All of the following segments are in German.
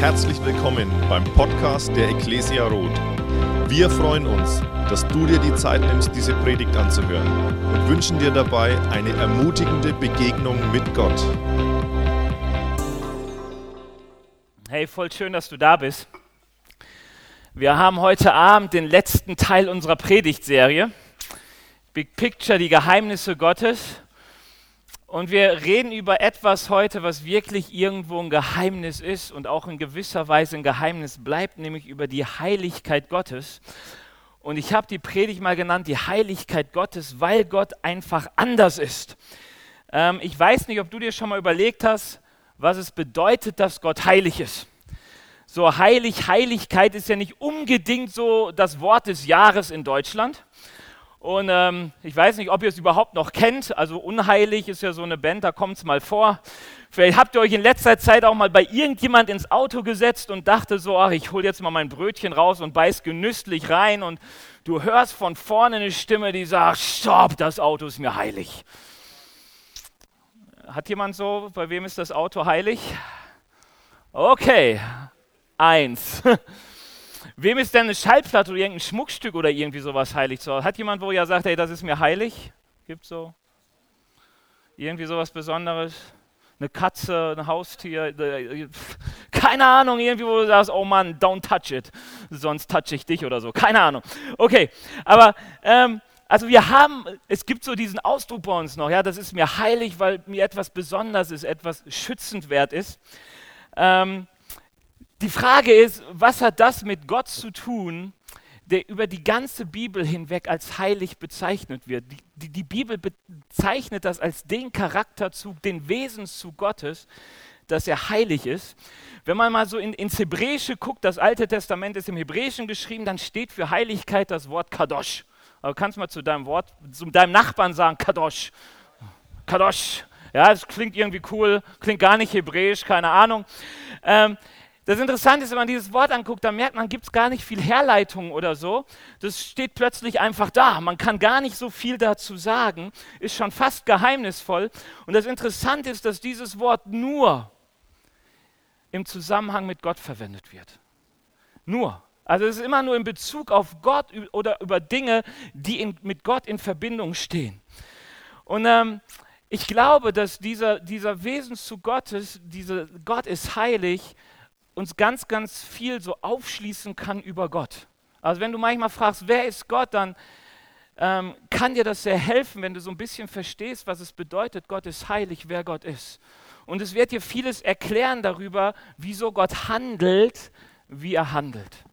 Herzlich willkommen beim Podcast der Ecclesia Roth. Wir freuen uns, dass du dir die Zeit nimmst, diese Predigt anzuhören und wünschen dir dabei eine ermutigende Begegnung mit Gott. Hey, voll schön, dass du da bist. Wir haben heute Abend den letzten Teil unserer Predigtserie. Big Picture, die Geheimnisse Gottes. Und wir reden über etwas heute, was wirklich irgendwo ein Geheimnis ist und auch in gewisser Weise ein Geheimnis bleibt, nämlich über die Heiligkeit Gottes. Und ich habe die Predigt mal genannt, die Heiligkeit Gottes, weil Gott einfach anders ist. Ähm, ich weiß nicht, ob du dir schon mal überlegt hast, was es bedeutet, dass Gott heilig ist. So heilig, Heiligkeit ist ja nicht unbedingt so das Wort des Jahres in Deutschland. Und ähm, ich weiß nicht, ob ihr es überhaupt noch kennt. Also Unheilig ist ja so eine Band, da kommt es mal vor. Vielleicht habt ihr euch in letzter Zeit auch mal bei irgendjemand ins Auto gesetzt und dachte so, ach, ich hole jetzt mal mein Brötchen raus und beiß genüsslich rein. Und du hörst von vorne eine Stimme, die sagt, stopp, das Auto ist mir heilig. Hat jemand so, bei wem ist das Auto heilig? Okay, eins. Wem ist denn eine Schallplatte oder irgendein Schmuckstück oder irgendwie sowas heilig zu Hause? Hat jemand, wo ja sagt, hey, das ist mir heilig? Gibt so? Irgendwie sowas Besonderes? Eine Katze, ein Haustier? Äh, keine Ahnung, irgendwie, wo du sagst, oh Mann, don't touch it, sonst touch ich dich oder so. Keine Ahnung. Okay, aber ähm, also wir haben, es gibt so diesen Ausdruck bei uns noch, ja, das ist mir heilig, weil mir etwas Besonderes ist, etwas schützend wert ist. Ähm, die Frage ist, was hat das mit Gott zu tun, der über die ganze Bibel hinweg als heilig bezeichnet wird? Die, die, die Bibel bezeichnet das als den Charakterzug, den Wesenszug Gottes, dass er heilig ist. Wenn man mal so in, ins Hebräische guckt, das Alte Testament ist im Hebräischen geschrieben, dann steht für Heiligkeit das Wort Kadosh. Aber kannst mal zu deinem Wort, zu deinem Nachbarn sagen, Kadosh. Kadosh. Ja, das klingt irgendwie cool, klingt gar nicht hebräisch, keine Ahnung. Ähm, das Interessante ist, wenn man dieses Wort anguckt, dann merkt man, gibt es gar nicht viel Herleitung oder so. Das steht plötzlich einfach da. Man kann gar nicht so viel dazu sagen, ist schon fast geheimnisvoll. Und das Interessante ist, dass dieses Wort nur im Zusammenhang mit Gott verwendet wird. Nur. Also es ist immer nur in Bezug auf Gott oder über Dinge, die in, mit Gott in Verbindung stehen. Und ähm, ich glaube, dass dieser, dieser Wesenszug Gottes, diese Gott ist heilig, uns ganz, ganz viel so aufschließen kann über Gott. Also wenn du manchmal fragst, wer ist Gott, dann ähm, kann dir das sehr helfen, wenn du so ein bisschen verstehst, was es bedeutet, Gott ist heilig, wer Gott ist. Und es wird dir vieles erklären darüber, wieso Gott handelt, wie er handelt.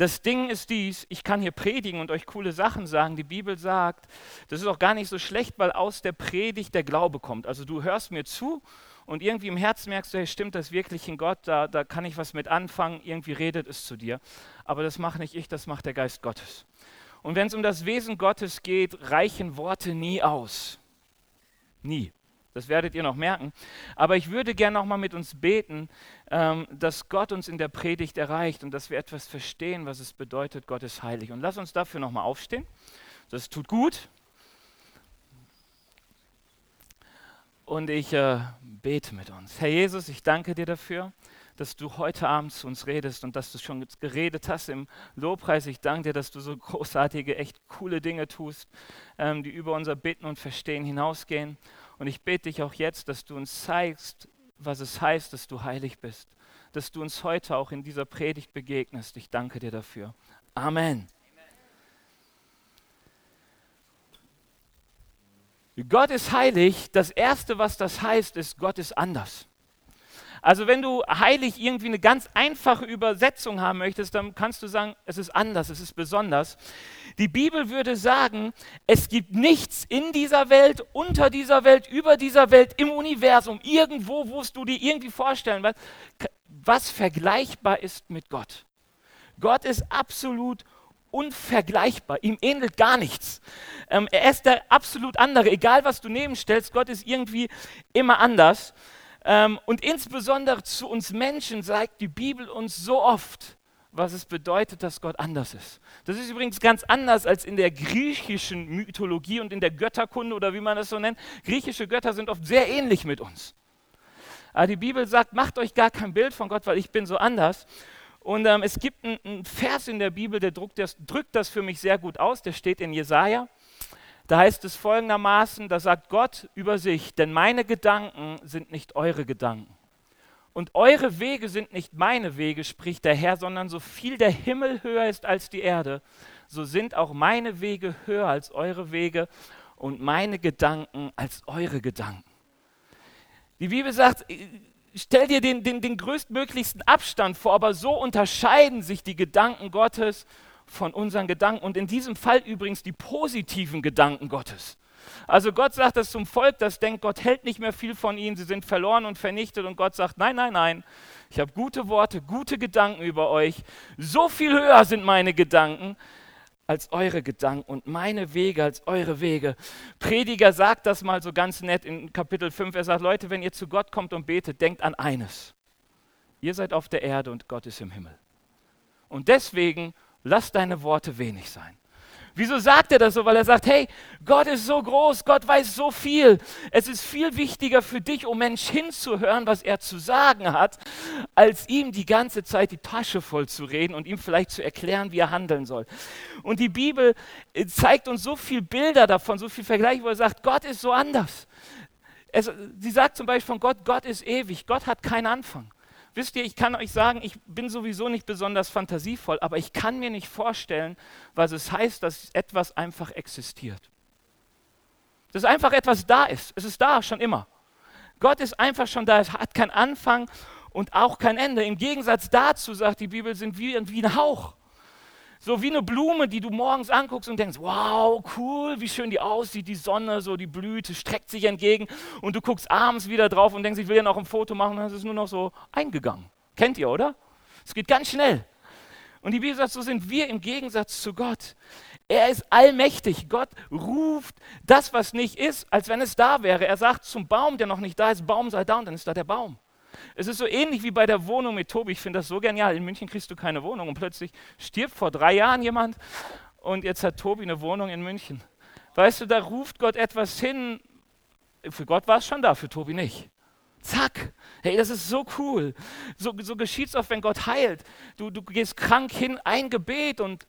Das Ding ist dies, ich kann hier predigen und euch coole Sachen sagen. Die Bibel sagt, das ist auch gar nicht so schlecht, weil aus der Predigt der Glaube kommt. Also du hörst mir zu und irgendwie im Herzen merkst du, hey, stimmt das wirklich in Gott, da, da kann ich was mit anfangen, irgendwie redet es zu dir. Aber das mache nicht ich, das macht der Geist Gottes. Und wenn es um das Wesen Gottes geht, reichen Worte nie aus. Nie. Das werdet ihr noch merken. Aber ich würde gerne noch mal mit uns beten, ähm, dass Gott uns in der Predigt erreicht und dass wir etwas verstehen, was es bedeutet, Gott ist heilig. Und lass uns dafür noch mal aufstehen. Das tut gut. Und ich äh, bete mit uns. Herr Jesus, ich danke dir dafür, dass du heute Abend zu uns redest und dass du schon geredet hast im Lobpreis. Ich danke dir, dass du so großartige, echt coole Dinge tust, ähm, die über unser Bitten und Verstehen hinausgehen. Und ich bete dich auch jetzt, dass du uns zeigst, was es heißt, dass du heilig bist. Dass du uns heute auch in dieser Predigt begegnest. Ich danke dir dafür. Amen. Gott ist heilig. Das Erste, was das heißt, ist, Gott ist anders. Also wenn du heilig irgendwie eine ganz einfache Übersetzung haben möchtest, dann kannst du sagen, es ist anders, es ist besonders. Die Bibel würde sagen, es gibt nichts in dieser Welt, unter dieser Welt, über dieser Welt, im Universum, irgendwo, wo du dir irgendwie vorstellen willst, was vergleichbar ist mit Gott. Gott ist absolut unvergleichbar. Ihm ähnelt gar nichts. Ähm, er ist der absolut andere. Egal, was du nebenstellst, Gott ist irgendwie immer anders. Ähm, und insbesondere zu uns Menschen sagt die Bibel uns so oft, was es bedeutet, dass Gott anders ist. Das ist übrigens ganz anders als in der griechischen Mythologie und in der Götterkunde oder wie man das so nennt. Griechische Götter sind oft sehr ähnlich mit uns. Aber die Bibel sagt, macht euch gar kein Bild von Gott, weil ich bin so anders. Und ähm, es gibt einen Vers in der Bibel, der drückt das, drückt das für mich sehr gut aus. Der steht in Jesaja. Da heißt es folgendermaßen: Da sagt Gott über sich, denn meine Gedanken sind nicht eure Gedanken. Und eure Wege sind nicht meine Wege, spricht der Herr, sondern so viel der Himmel höher ist als die Erde, so sind auch meine Wege höher als eure Wege und meine Gedanken als eure Gedanken. Die Bibel sagt, stell dir den, den, den größtmöglichsten Abstand vor, aber so unterscheiden sich die Gedanken Gottes von unseren Gedanken und in diesem Fall übrigens die positiven Gedanken Gottes. Also Gott sagt das zum Volk, das denkt, Gott hält nicht mehr viel von ihnen, sie sind verloren und vernichtet und Gott sagt, nein, nein, nein, ich habe gute Worte, gute Gedanken über euch, so viel höher sind meine Gedanken als eure Gedanken und meine Wege als eure Wege. Prediger sagt das mal so ganz nett in Kapitel 5. Er sagt, Leute, wenn ihr zu Gott kommt und betet, denkt an eines. Ihr seid auf der Erde und Gott ist im Himmel. Und deswegen lasst deine Worte wenig sein. Wieso sagt er das so? Weil er sagt, hey, Gott ist so groß, Gott weiß so viel. Es ist viel wichtiger für dich, um Mensch hinzuhören, was er zu sagen hat, als ihm die ganze Zeit die Tasche voll zu reden und ihm vielleicht zu erklären, wie er handeln soll. Und die Bibel äh, zeigt uns so viele Bilder davon, so viel Vergleich, wo er sagt, Gott ist so anders. Es, sie sagt zum Beispiel von Gott, Gott ist ewig, Gott hat keinen Anfang. Wisst ihr, ich kann euch sagen, ich bin sowieso nicht besonders fantasievoll, aber ich kann mir nicht vorstellen, was es heißt, dass etwas einfach existiert. Dass einfach etwas da ist. Es ist da schon immer. Gott ist einfach schon da, es hat keinen Anfang und auch kein Ende. Im Gegensatz dazu, sagt die Bibel, sind wir wie ein Hauch. So wie eine Blume, die du morgens anguckst und denkst, wow, cool, wie schön die aussieht, die Sonne, so die Blüte streckt sich entgegen und du guckst abends wieder drauf und denkst, ich will ja noch ein Foto machen, dann ist es nur noch so eingegangen. Kennt ihr, oder? Es geht ganz schnell. Und die Bibel sagt, so sind wir im Gegensatz zu Gott. Er ist allmächtig. Gott ruft das, was nicht ist, als wenn es da wäre. Er sagt zum Baum, der noch nicht da ist, Baum sei da und dann ist da der Baum. Es ist so ähnlich wie bei der Wohnung mit Tobi. Ich finde das so genial. In München kriegst du keine Wohnung und plötzlich stirbt vor drei Jahren jemand und jetzt hat Tobi eine Wohnung in München. Weißt du, da ruft Gott etwas hin. Für Gott war es schon da, für Tobi nicht. Zack. Hey, das ist so cool. So, so geschieht es oft, wenn Gott heilt. Du, du gehst krank hin, ein Gebet und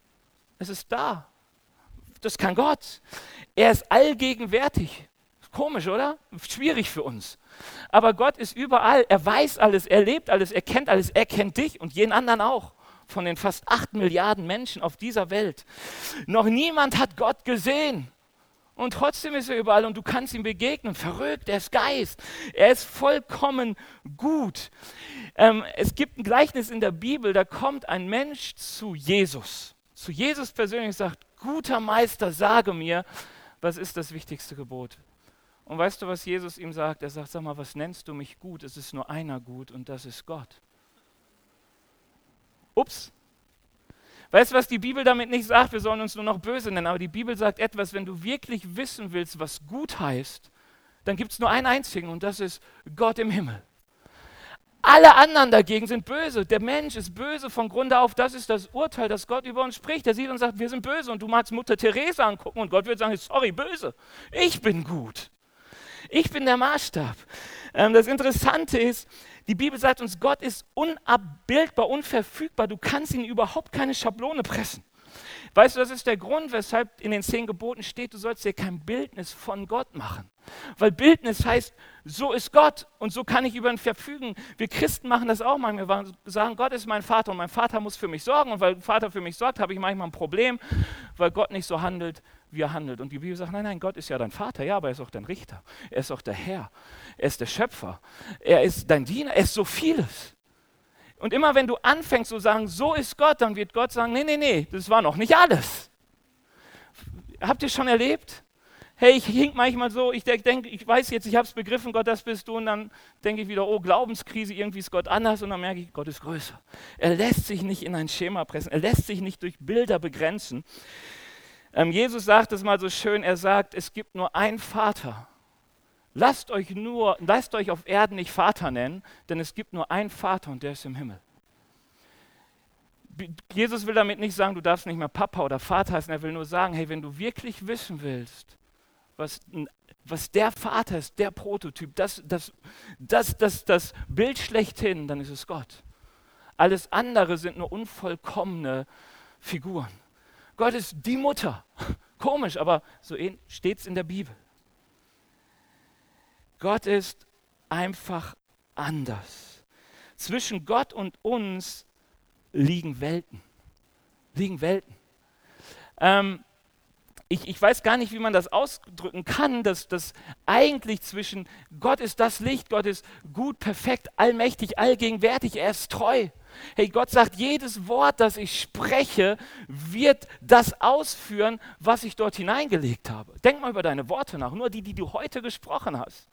es ist da. Das kann Gott. Er ist allgegenwärtig. Komisch, oder? Schwierig für uns. Aber Gott ist überall. Er weiß alles, er lebt alles, er kennt alles, er kennt dich und jeden anderen auch. Von den fast acht Milliarden Menschen auf dieser Welt. Noch niemand hat Gott gesehen. Und trotzdem ist er überall und du kannst ihm begegnen. Verrückt, er ist Geist. Er ist vollkommen gut. Ähm, es gibt ein Gleichnis in der Bibel, da kommt ein Mensch zu Jesus. Zu Jesus persönlich sagt, guter Meister, sage mir, was ist das wichtigste Gebot? Und weißt du, was Jesus ihm sagt? Er sagt, sag mal, was nennst du mich gut? Es ist nur einer gut und das ist Gott. Ups. Weißt du, was die Bibel damit nicht sagt? Wir sollen uns nur noch böse nennen. Aber die Bibel sagt etwas, wenn du wirklich wissen willst, was gut heißt, dann gibt es nur einen einzigen und das ist Gott im Himmel. Alle anderen dagegen sind böse. Der Mensch ist böse von Grunde auf. Das ist das Urteil, das Gott über uns spricht. Er sieht und sagt, wir sind böse. Und du magst Mutter Therese angucken und Gott wird sagen, sorry, böse. Ich bin gut. Ich bin der Maßstab. Ähm, das Interessante ist, die Bibel sagt uns, Gott ist unabbildbar, unverfügbar. Du kannst ihn überhaupt keine Schablone pressen. Weißt du, das ist der Grund, weshalb in den zehn Geboten steht, du sollst dir kein Bildnis von Gott machen. Weil Bildnis heißt, so ist Gott und so kann ich über ihn verfügen. Wir Christen machen das auch manchmal. Wir sagen, Gott ist mein Vater und mein Vater muss für mich sorgen. Und weil Vater für mich sorgt, habe ich manchmal ein Problem, weil Gott nicht so handelt, wie er handelt. Und die Bibel sagt, nein, nein, Gott ist ja dein Vater, ja, aber er ist auch dein Richter. Er ist auch der Herr. Er ist der Schöpfer. Er ist dein Diener. Er ist so vieles. Und immer wenn du anfängst zu sagen, so ist Gott, dann wird Gott sagen, nee, nee, nee, das war noch nicht alles. Habt ihr schon erlebt? Hey, ich hink manchmal so, ich denke, ich weiß jetzt, ich habe es begriffen, Gott, das bist du. Und dann denke ich wieder, oh, Glaubenskrise, irgendwie ist Gott anders. Und dann merke ich, Gott ist größer. Er lässt sich nicht in ein Schema pressen. Er lässt sich nicht durch Bilder begrenzen. Ähm, Jesus sagt es mal so schön, er sagt, es gibt nur einen Vater. Lasst euch nur, lasst euch auf Erden nicht Vater nennen, denn es gibt nur einen Vater und der ist im Himmel. Jesus will damit nicht sagen, du darfst nicht mehr Papa oder Vater heißen, er will nur sagen, hey, wenn du wirklich wissen willst, was, was der Vater ist, der Prototyp, das, das, das, das, das Bild schlechthin, dann ist es Gott. Alles andere sind nur unvollkommene Figuren. Gott ist die Mutter. Komisch, aber so steht es in der Bibel. Gott ist einfach anders. Zwischen Gott und uns liegen Welten. Liegen Welten. Ähm, ich, ich, weiß gar nicht, wie man das ausdrücken kann, dass das eigentlich zwischen Gott ist das Licht, Gott ist gut, perfekt, allmächtig, allgegenwärtig, er ist treu. Hey, Gott sagt, jedes Wort, das ich spreche, wird das ausführen, was ich dort hineingelegt habe. Denk mal über deine Worte nach, nur die, die du heute gesprochen hast.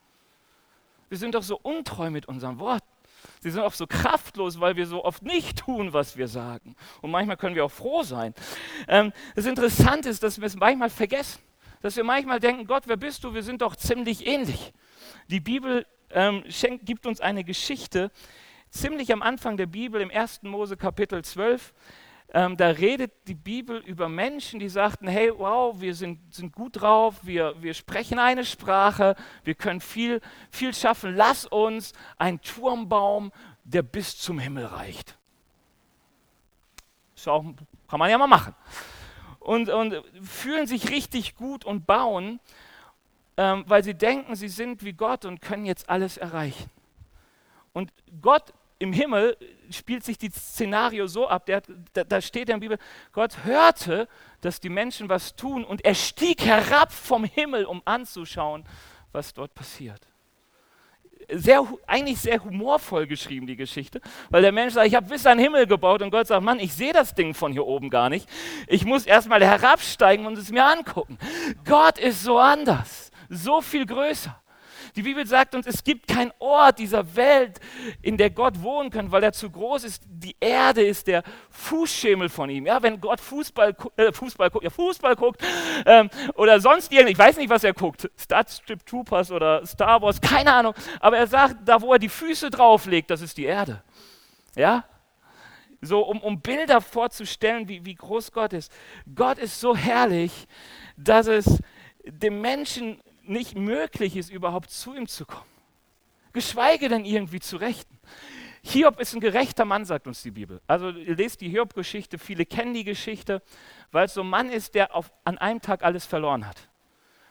Wir sind doch so untreu mit unseren Worten. Sie sind auch so kraftlos, weil wir so oft nicht tun, was wir sagen. Und manchmal können wir auch froh sein. Ähm, das Interessante ist, dass wir es manchmal vergessen. Dass wir manchmal denken, Gott, wer bist du? Wir sind doch ziemlich ähnlich. Die Bibel ähm, schenkt, gibt uns eine Geschichte, ziemlich am Anfang der Bibel, im 1. Mose Kapitel 12, ähm, da redet die Bibel über Menschen, die sagten, hey, wow, wir sind, sind gut drauf, wir, wir sprechen eine Sprache, wir können viel, viel schaffen. Lass uns einen Turmbaum, der bis zum Himmel reicht. Ist auch, kann man ja mal machen. Und, und fühlen sich richtig gut und bauen, ähm, weil sie denken, sie sind wie Gott und können jetzt alles erreichen. Und Gott im Himmel spielt sich das Szenario so ab, der, da, da steht in der Bibel, Gott hörte, dass die Menschen was tun und er stieg herab vom Himmel, um anzuschauen, was dort passiert. Sehr, eigentlich sehr humorvoll geschrieben, die Geschichte, weil der Mensch sagt, ich habe bis an den Himmel gebaut und Gott sagt, Mann, ich sehe das Ding von hier oben gar nicht. Ich muss erstmal herabsteigen und es mir angucken. Gott ist so anders, so viel größer. Die Bibel sagt uns, es gibt keinen Ort dieser Welt, in der Gott wohnen kann, weil er zu groß ist. Die Erde ist der Fußschemel von ihm. Ja, wenn Gott Fußball, äh, Fußball, ja, Fußball guckt ähm, oder sonst irgendwas, ich weiß nicht, was er guckt, Starship Troopers oder Star Wars, keine Ahnung, aber er sagt, da wo er die Füße drauflegt, das ist die Erde. Ja, so um, um Bilder vorzustellen, wie, wie groß Gott ist. Gott ist so herrlich, dass es dem Menschen nicht möglich ist, überhaupt zu ihm zu kommen. Geschweige denn irgendwie zu rechten. Hiob ist ein gerechter Mann, sagt uns die Bibel. Also ihr lest die Hiob-Geschichte, viele kennen die Geschichte, weil es so ein Mann ist, der auf, an einem Tag alles verloren hat.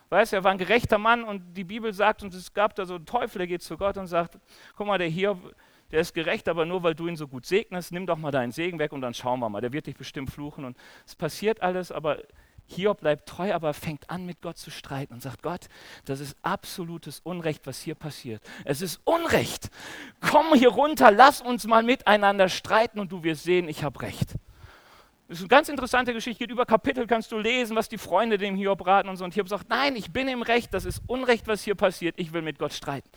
Weißt du, er war ein gerechter Mann und die Bibel sagt uns, es gab da so einen Teufel, der geht zu Gott und sagt, guck mal, der Hiob, der ist gerecht, aber nur weil du ihn so gut segnest, nimm doch mal deinen Segen weg und dann schauen wir mal. Der wird dich bestimmt fluchen und es passiert alles, aber Hiob bleibt treu, aber fängt an, mit Gott zu streiten und sagt, Gott, das ist absolutes Unrecht, was hier passiert. Es ist Unrecht. Komm hier runter, lass uns mal miteinander streiten und du wirst sehen, ich habe recht. Das ist eine ganz interessante Geschichte, geht über Kapitel, kannst du lesen, was die Freunde dem Hiob raten und so. Und Hiob sagt, nein, ich bin im Recht, das ist Unrecht, was hier passiert, ich will mit Gott streiten.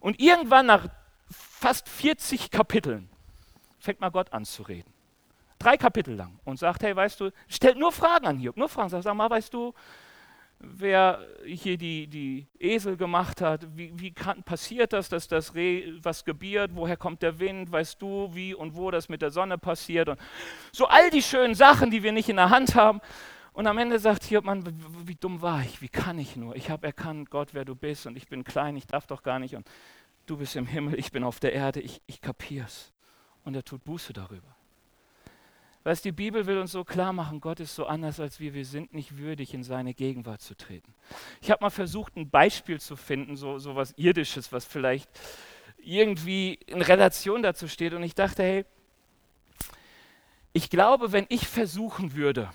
Und irgendwann nach fast 40 Kapiteln fängt mal Gott an zu reden drei Kapitel lang und sagt, hey, weißt du, stellt nur Fragen an Hiob, nur Fragen. Sagt, sag mal, weißt du, wer hier die, die Esel gemacht hat, wie, wie kann, passiert das, dass das Reh was gebiert, woher kommt der Wind, weißt du, wie und wo das mit der Sonne passiert und so all die schönen Sachen, die wir nicht in der Hand haben. Und am Ende sagt Hiob, Mann, wie, wie dumm war ich, wie kann ich nur? Ich habe erkannt, Gott, wer du bist und ich bin klein, ich darf doch gar nicht und du bist im Himmel, ich bin auf der Erde, ich, ich kapier's. Und er tut Buße darüber. Weißt die Bibel will uns so klar machen, Gott ist so anders als wir, wir sind nicht würdig, in seine Gegenwart zu treten. Ich habe mal versucht, ein Beispiel zu finden, so, so was Irdisches, was vielleicht irgendwie in Relation dazu steht. Und ich dachte, hey, ich glaube, wenn ich versuchen würde,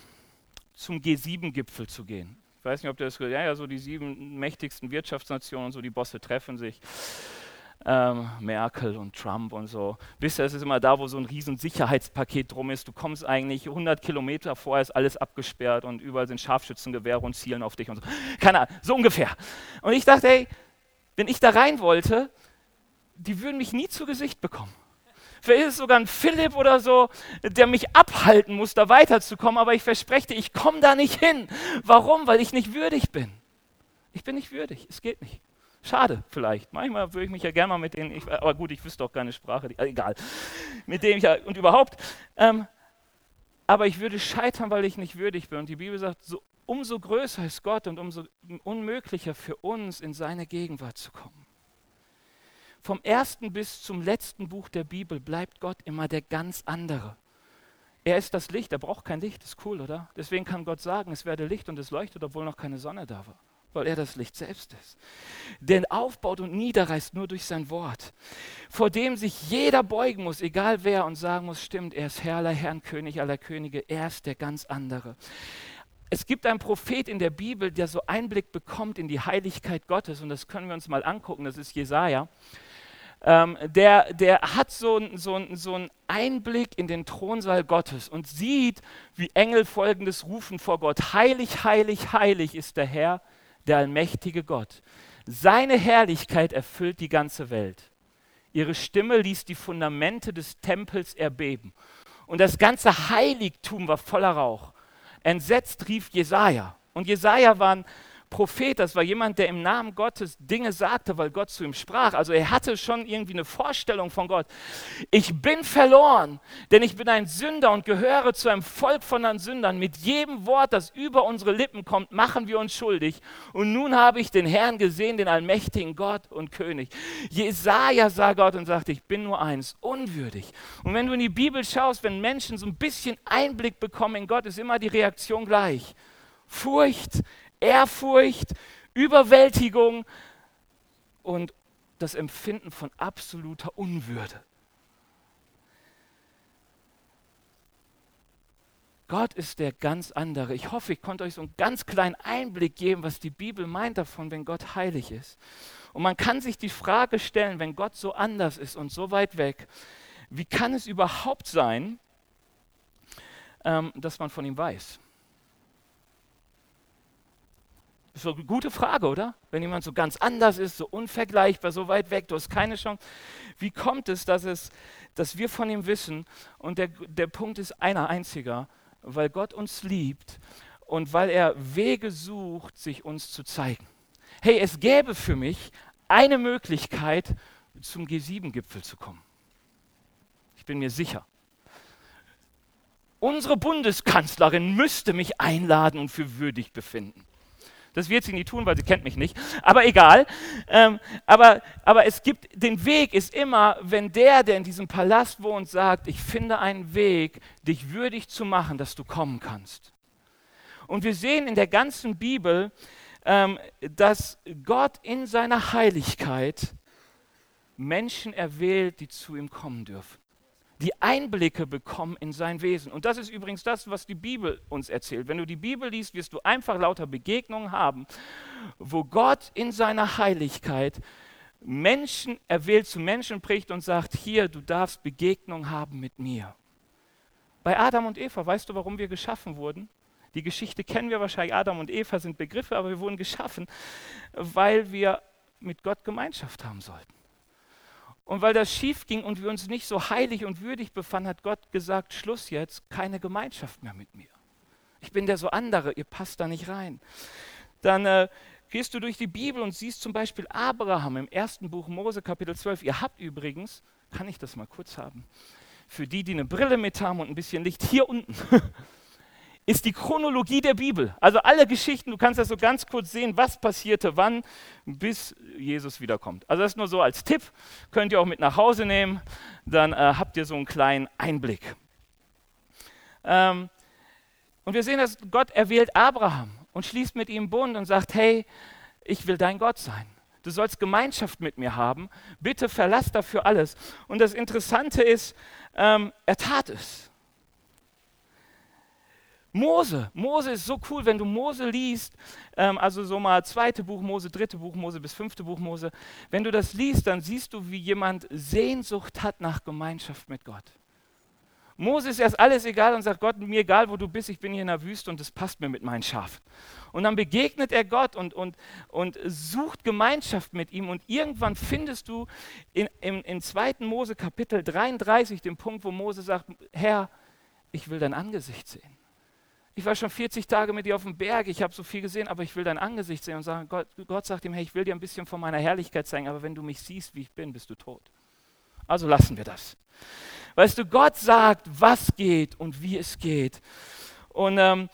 zum G7-Gipfel zu gehen, ich weiß nicht, ob das, ja, ja, so die sieben mächtigsten Wirtschaftsnationen, so die Bosse treffen sich ähm, Merkel und Trump und so. Wisst ihr, es ist immer da, wo so ein riesen Sicherheitspaket drum ist. Du kommst eigentlich 100 Kilometer vorher, ist alles abgesperrt und überall sind Scharfschützengewehre und zielen auf dich und so. Keine Ahnung, so ungefähr. Und ich dachte, hey, wenn ich da rein wollte, die würden mich nie zu Gesicht bekommen. Vielleicht ist es sogar ein Philipp oder so, der mich abhalten muss, da weiterzukommen, aber ich verspreche dir, ich komme da nicht hin. Warum? Weil ich nicht würdig bin. Ich bin nicht würdig, es geht nicht. Schade, vielleicht. Manchmal würde ich mich ja gerne mal mit denen, ich, aber gut, ich wüsste auch keine Sprache, die, egal. Mit dem ich ja, und überhaupt. Ähm, aber ich würde scheitern, weil ich nicht würdig bin. Und die Bibel sagt, so, umso größer ist Gott und umso unmöglicher für uns, in seine Gegenwart zu kommen. Vom ersten bis zum letzten Buch der Bibel bleibt Gott immer der ganz andere. Er ist das Licht, er braucht kein Licht, ist cool, oder? Deswegen kann Gott sagen, es werde Licht und es leuchtet, obwohl noch keine Sonne da war, weil er das Licht selbst ist. Der aufbaut und niederreißt nur durch sein Wort, vor dem sich jeder beugen muss, egal wer, und sagen muss, stimmt, er ist Herr aller Herren, König aller Könige, er ist der ganz andere. Es gibt einen Prophet in der Bibel, der so Einblick bekommt in die Heiligkeit Gottes, und das können wir uns mal angucken, das ist Jesaja. Ähm, der, der hat so, so, so einen Einblick in den Thronsaal Gottes und sieht, wie Engel folgendes rufen vor Gott. Heilig, heilig, heilig ist der Herr, der allmächtige Gott. Seine Herrlichkeit erfüllt die ganze Welt. Ihre Stimme ließ die Fundamente des Tempels erbeben. Und das ganze Heiligtum war voller Rauch. Entsetzt rief Jesaja. Und Jesaja war ein Prophet, das war jemand, der im Namen Gottes Dinge sagte, weil Gott zu ihm sprach. Also er hatte schon irgendwie eine Vorstellung von Gott. Ich bin verloren, denn ich bin ein Sünder und gehöre zu einem Volk von Sündern. Mit jedem Wort, das über unsere Lippen kommt, machen wir uns schuldig. Und nun habe ich den Herrn gesehen, den allmächtigen Gott und König. Jesaja sah Gott und sagte, ich bin nur eins, unwürdig. Und wenn du in die Bibel schaust, wenn Menschen so ein bisschen Einblick bekommen in Gott, ist immer die Reaktion gleich. Furcht, Ehrfurcht, Überwältigung und das Empfinden von absoluter Unwürde. Gott ist der ganz andere. Ich hoffe, ich konnte euch so einen ganz kleinen Einblick geben, was die Bibel meint davon, wenn Gott heilig ist. Und man kann sich die Frage stellen, wenn Gott so anders ist und so weit weg, wie kann es überhaupt sein, ähm, dass man von ihm weiß? Das ist eine gute Frage, oder? Wenn jemand so ganz anders ist, so unvergleichbar, so weit weg, du hast keine Chance. Wie kommt es, dass, es, dass wir von ihm wissen? Und der, der Punkt ist einer einziger, weil Gott uns liebt und weil er Wege sucht, sich uns zu zeigen. Hey, es gäbe für mich eine Möglichkeit, zum G7-Gipfel zu kommen. Ich bin mir sicher. Unsere Bundeskanzlerin müsste mich einladen und für würdig befinden. Das wird sie nie tun, weil sie kennt mich nicht. Aber egal. Ähm, aber, aber es gibt, den Weg ist immer, wenn der, der in diesem Palast wohnt, sagt, ich finde einen Weg, dich würdig zu machen, dass du kommen kannst. Und wir sehen in der ganzen Bibel, ähm, dass Gott in seiner Heiligkeit Menschen erwählt, die zu ihm kommen dürfen die Einblicke bekommen in sein Wesen. Und das ist übrigens das, was die Bibel uns erzählt. Wenn du die Bibel liest, wirst du einfach lauter Begegnungen haben, wo Gott in seiner Heiligkeit Menschen erwählt, zu Menschen bricht und sagt, hier, du darfst Begegnung haben mit mir. Bei Adam und Eva, weißt du, warum wir geschaffen wurden? Die Geschichte kennen wir wahrscheinlich, Adam und Eva sind Begriffe, aber wir wurden geschaffen, weil wir mit Gott Gemeinschaft haben sollten. Und weil das schief ging und wir uns nicht so heilig und würdig befanden, hat Gott gesagt, Schluss jetzt, keine Gemeinschaft mehr mit mir. Ich bin der so andere, ihr passt da nicht rein. Dann äh, gehst du durch die Bibel und siehst zum Beispiel Abraham im ersten Buch Mose Kapitel 12. Ihr habt übrigens, kann ich das mal kurz haben, für die, die eine Brille mit haben und ein bisschen Licht, hier unten ist die Chronologie der Bibel. Also alle Geschichten, du kannst das so ganz kurz sehen, was passierte wann, bis Jesus wiederkommt. Also das nur so als Tipp, könnt ihr auch mit nach Hause nehmen, dann äh, habt ihr so einen kleinen Einblick. Ähm, und wir sehen, dass Gott erwählt Abraham und schließt mit ihm Bund und sagt, hey, ich will dein Gott sein. Du sollst Gemeinschaft mit mir haben. Bitte verlass dafür alles. Und das Interessante ist, ähm, er tat es. Mose, Mose ist so cool, wenn du Mose liest, ähm, also so mal zweite Buch Mose, dritte Buch Mose bis fünfte Buch Mose, wenn du das liest, dann siehst du, wie jemand Sehnsucht hat nach Gemeinschaft mit Gott. Mose ist erst alles egal und sagt, Gott, mir egal, wo du bist, ich bin hier in der Wüste und es passt mir mit meinen Schafen. Und dann begegnet er Gott und, und, und sucht Gemeinschaft mit ihm und irgendwann findest du in, in, in 2. Mose Kapitel 33 den Punkt, wo Mose sagt, Herr, ich will dein Angesicht sehen ich war schon 40 Tage mit dir auf dem Berg, ich habe so viel gesehen, aber ich will dein Angesicht sehen und sagen, Gott, Gott sagt ihm, hey, ich will dir ein bisschen von meiner Herrlichkeit zeigen, aber wenn du mich siehst, wie ich bin, bist du tot. Also lassen wir das. Weißt du, Gott sagt, was geht und wie es geht. Und ähm,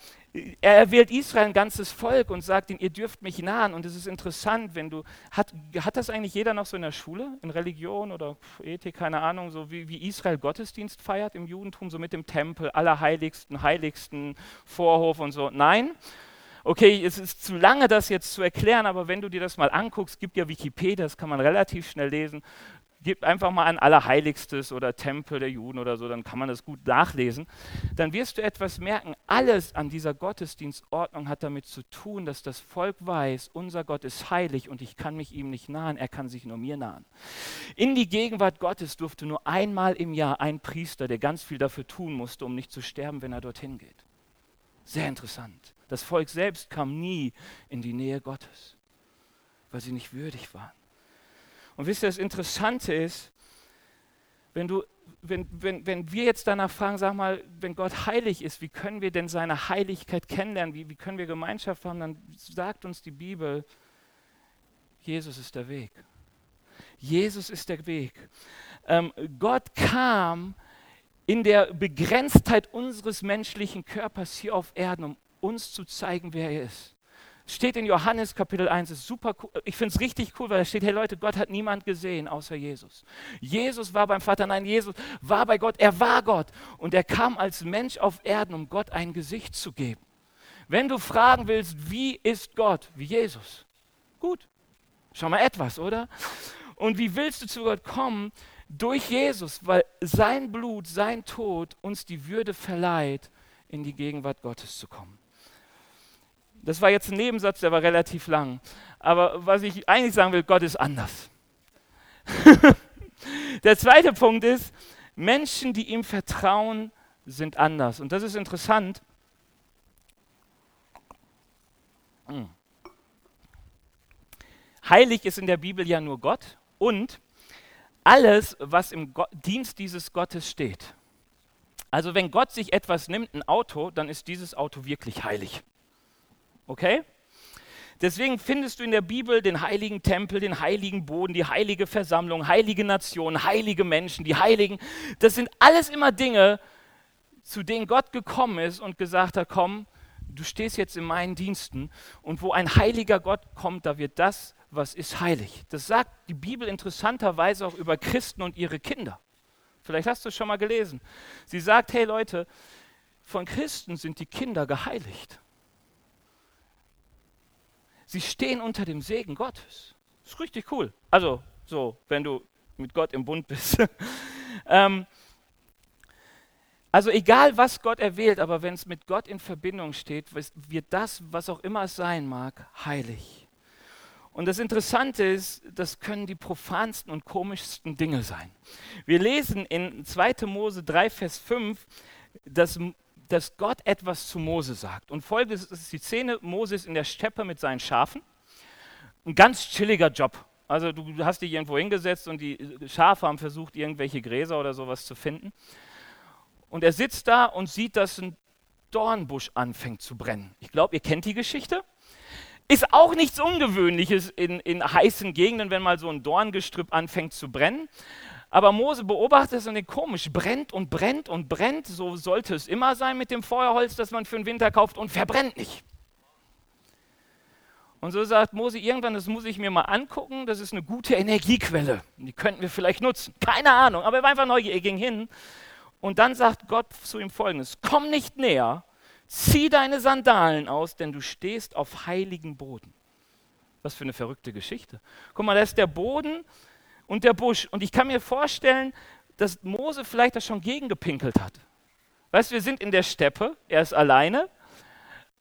er erwählt Israel ein ganzes Volk und sagt ihnen, ihr dürft mich nahen. Und es ist interessant, wenn du, hat, hat das eigentlich jeder noch so in der Schule, in Religion oder Ethik, keine Ahnung, so wie, wie Israel Gottesdienst feiert im Judentum, so mit dem Tempel, allerheiligsten, heiligsten Vorhof und so? Nein. Okay, es ist zu lange, das jetzt zu erklären, aber wenn du dir das mal anguckst, gibt ja Wikipedia, das kann man relativ schnell lesen, Gebt einfach mal an Allerheiligstes oder Tempel der Juden oder so, dann kann man das gut nachlesen. Dann wirst du etwas merken. Alles an dieser Gottesdienstordnung hat damit zu tun, dass das Volk weiß, unser Gott ist heilig und ich kann mich ihm nicht nahen, er kann sich nur mir nahen. In die Gegenwart Gottes durfte nur einmal im Jahr ein Priester, der ganz viel dafür tun musste, um nicht zu sterben, wenn er dorthin geht. Sehr interessant. Das Volk selbst kam nie in die Nähe Gottes, weil sie nicht würdig waren. Und wisst ihr, das Interessante ist, wenn, du, wenn, wenn, wenn wir jetzt danach fragen, sag mal, wenn Gott heilig ist, wie können wir denn seine Heiligkeit kennenlernen? Wie, wie können wir Gemeinschaft haben? Dann sagt uns die Bibel, Jesus ist der Weg. Jesus ist der Weg. Ähm, Gott kam in der Begrenztheit unseres menschlichen Körpers hier auf Erden, um uns zu zeigen, wer er ist. Steht in Johannes Kapitel 1, ist super cool. Ich finde es richtig cool, weil da steht, hey Leute, Gott hat niemand gesehen außer Jesus. Jesus war beim Vater, nein, Jesus war bei Gott, er war Gott. Und er kam als Mensch auf Erden, um Gott ein Gesicht zu geben. Wenn du fragen willst, wie ist Gott? Wie Jesus. Gut, schon mal etwas, oder? Und wie willst du zu Gott kommen? Durch Jesus, weil sein Blut, sein Tod uns die Würde verleiht, in die Gegenwart Gottes zu kommen. Das war jetzt ein Nebensatz, der war relativ lang. Aber was ich eigentlich sagen will, Gott ist anders. der zweite Punkt ist, Menschen, die ihm vertrauen, sind anders. Und das ist interessant. Hm. Heilig ist in der Bibel ja nur Gott und alles, was im Dienst dieses Gottes steht. Also wenn Gott sich etwas nimmt, ein Auto, dann ist dieses Auto wirklich heilig. Okay? Deswegen findest du in der Bibel den heiligen Tempel, den heiligen Boden, die heilige Versammlung, heilige Nationen, heilige Menschen, die Heiligen. Das sind alles immer Dinge, zu denen Gott gekommen ist und gesagt hat, komm, du stehst jetzt in meinen Diensten. Und wo ein heiliger Gott kommt, da wird das, was ist heilig. Das sagt die Bibel interessanterweise auch über Christen und ihre Kinder. Vielleicht hast du es schon mal gelesen. Sie sagt, hey Leute, von Christen sind die Kinder geheiligt. Sie stehen unter dem Segen Gottes. Das ist richtig cool. Also, so, wenn du mit Gott im Bund bist. ähm, also egal, was Gott erwählt, aber wenn es mit Gott in Verbindung steht, wird das, was auch immer es sein mag, heilig. Und das Interessante ist, das können die profansten und komischsten Dinge sein. Wir lesen in 2. Mose 3, Vers 5, dass dass Gott etwas zu Mose sagt. Und folgendes ist die Szene: Moses in der Steppe mit seinen Schafen. Ein ganz chilliger Job. Also, du hast dich irgendwo hingesetzt und die Schafe haben versucht, irgendwelche Gräser oder sowas zu finden. Und er sitzt da und sieht, dass ein Dornbusch anfängt zu brennen. Ich glaube, ihr kennt die Geschichte. Ist auch nichts Ungewöhnliches in, in heißen Gegenden, wenn mal so ein Dorngestrüpp anfängt zu brennen. Aber Mose beobachtet es und denkt, komisch, brennt und brennt und brennt. So sollte es immer sein mit dem Feuerholz, das man für den Winter kauft und verbrennt nicht. Und so sagt Mose irgendwann, das muss ich mir mal angucken, das ist eine gute Energiequelle. Die könnten wir vielleicht nutzen. Keine Ahnung, aber er war einfach neugierig, er ging hin. Und dann sagt Gott zu ihm folgendes: Komm nicht näher, zieh deine Sandalen aus, denn du stehst auf heiligen Boden. Was für eine verrückte Geschichte. Guck mal, da ist der Boden, und der Busch. Und ich kann mir vorstellen, dass Mose vielleicht das schon gegengepinkelt hat. Weißt du, wir sind in der Steppe, er ist alleine.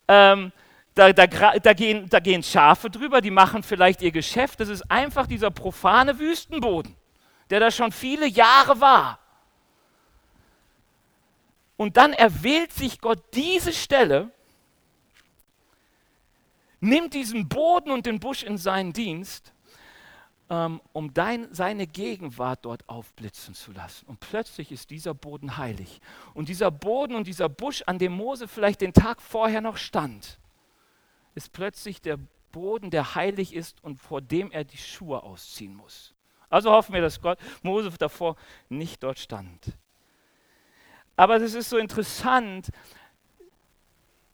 Ähm, da, da, da, gehen, da gehen Schafe drüber, die machen vielleicht ihr Geschäft. Das ist einfach dieser profane Wüstenboden, der da schon viele Jahre war. Und dann erwählt sich Gott diese Stelle, nimmt diesen Boden und den Busch in seinen Dienst um dein, seine Gegenwart dort aufblitzen zu lassen. Und plötzlich ist dieser Boden heilig. Und dieser Boden und dieser Busch, an dem Mose vielleicht den Tag vorher noch stand, ist plötzlich der Boden, der heilig ist und vor dem er die Schuhe ausziehen muss. Also hoffen wir, dass Gott, Mose davor nicht dort stand. Aber es ist so interessant,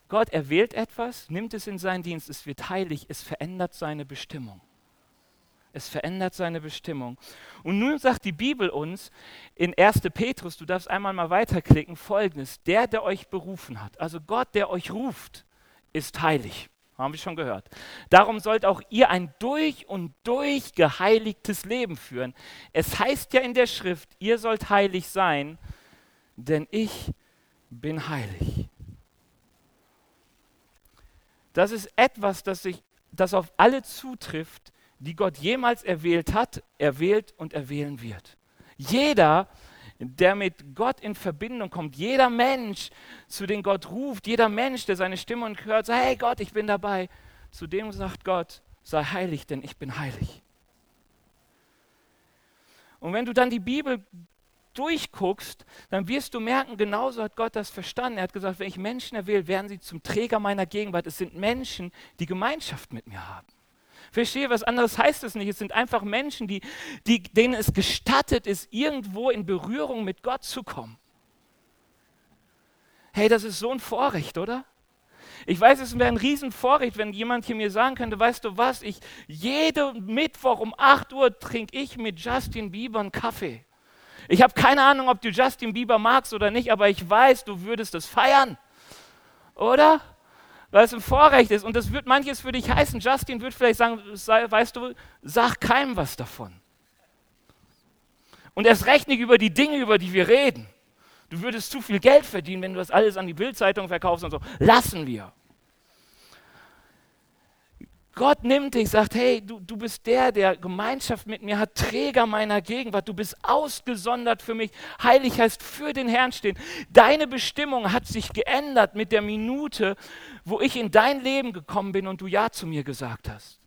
Gott erwählt etwas, nimmt es in seinen Dienst, es wird heilig, es verändert seine Bestimmung. Es verändert seine Bestimmung. Und nun sagt die Bibel uns in 1. Petrus, du darfst einmal mal weiterklicken, folgendes: Der, der euch berufen hat, also Gott, der euch ruft, ist heilig. Haben wir schon gehört. Darum sollt auch ihr ein durch und durch geheiligtes Leben führen. Es heißt ja in der Schrift, ihr sollt heilig sein, denn ich bin heilig. Das ist etwas, das, sich, das auf alle zutrifft, die Gott jemals erwählt hat, erwählt und erwählen wird. Jeder, der mit Gott in Verbindung kommt, jeder Mensch, zu dem Gott ruft, jeder Mensch, der seine Stimme hört, sagt, hey Gott, ich bin dabei, zu dem sagt Gott, sei heilig, denn ich bin heilig. Und wenn du dann die Bibel durchguckst, dann wirst du merken, genauso hat Gott das verstanden. Er hat gesagt, wenn ich Menschen erwähle, werden sie zum Träger meiner Gegenwart. Es sind Menschen, die Gemeinschaft mit mir haben. Verstehe, was anderes heißt es nicht. Es sind einfach Menschen, die, die, denen es gestattet ist, irgendwo in Berührung mit Gott zu kommen. Hey, das ist so ein Vorrecht, oder? Ich weiß, es wäre ein Riesenvorrecht, wenn jemand hier mir sagen könnte, weißt du was, ich jeden Mittwoch um 8 Uhr trinke ich mit Justin Bieber einen Kaffee. Ich habe keine Ahnung, ob du Justin Bieber magst oder nicht, aber ich weiß, du würdest es feiern. Oder? Weil es ein Vorrecht ist und das wird manches für dich heißen. Justin wird vielleicht sagen, weißt du, sag keinem was davon. Und erst recht nicht über die Dinge, über die wir reden. Du würdest zu viel Geld verdienen, wenn du das alles an die Bildzeitung verkaufst und so. Lassen wir. Gott nimmt dich, sagt, hey, du, du bist der, der Gemeinschaft mit mir hat, Träger meiner Gegenwart, du bist ausgesondert für mich. Heilig heißt für den Herrn stehen. Deine Bestimmung hat sich geändert mit der Minute, wo ich in dein Leben gekommen bin und du Ja zu mir gesagt hast.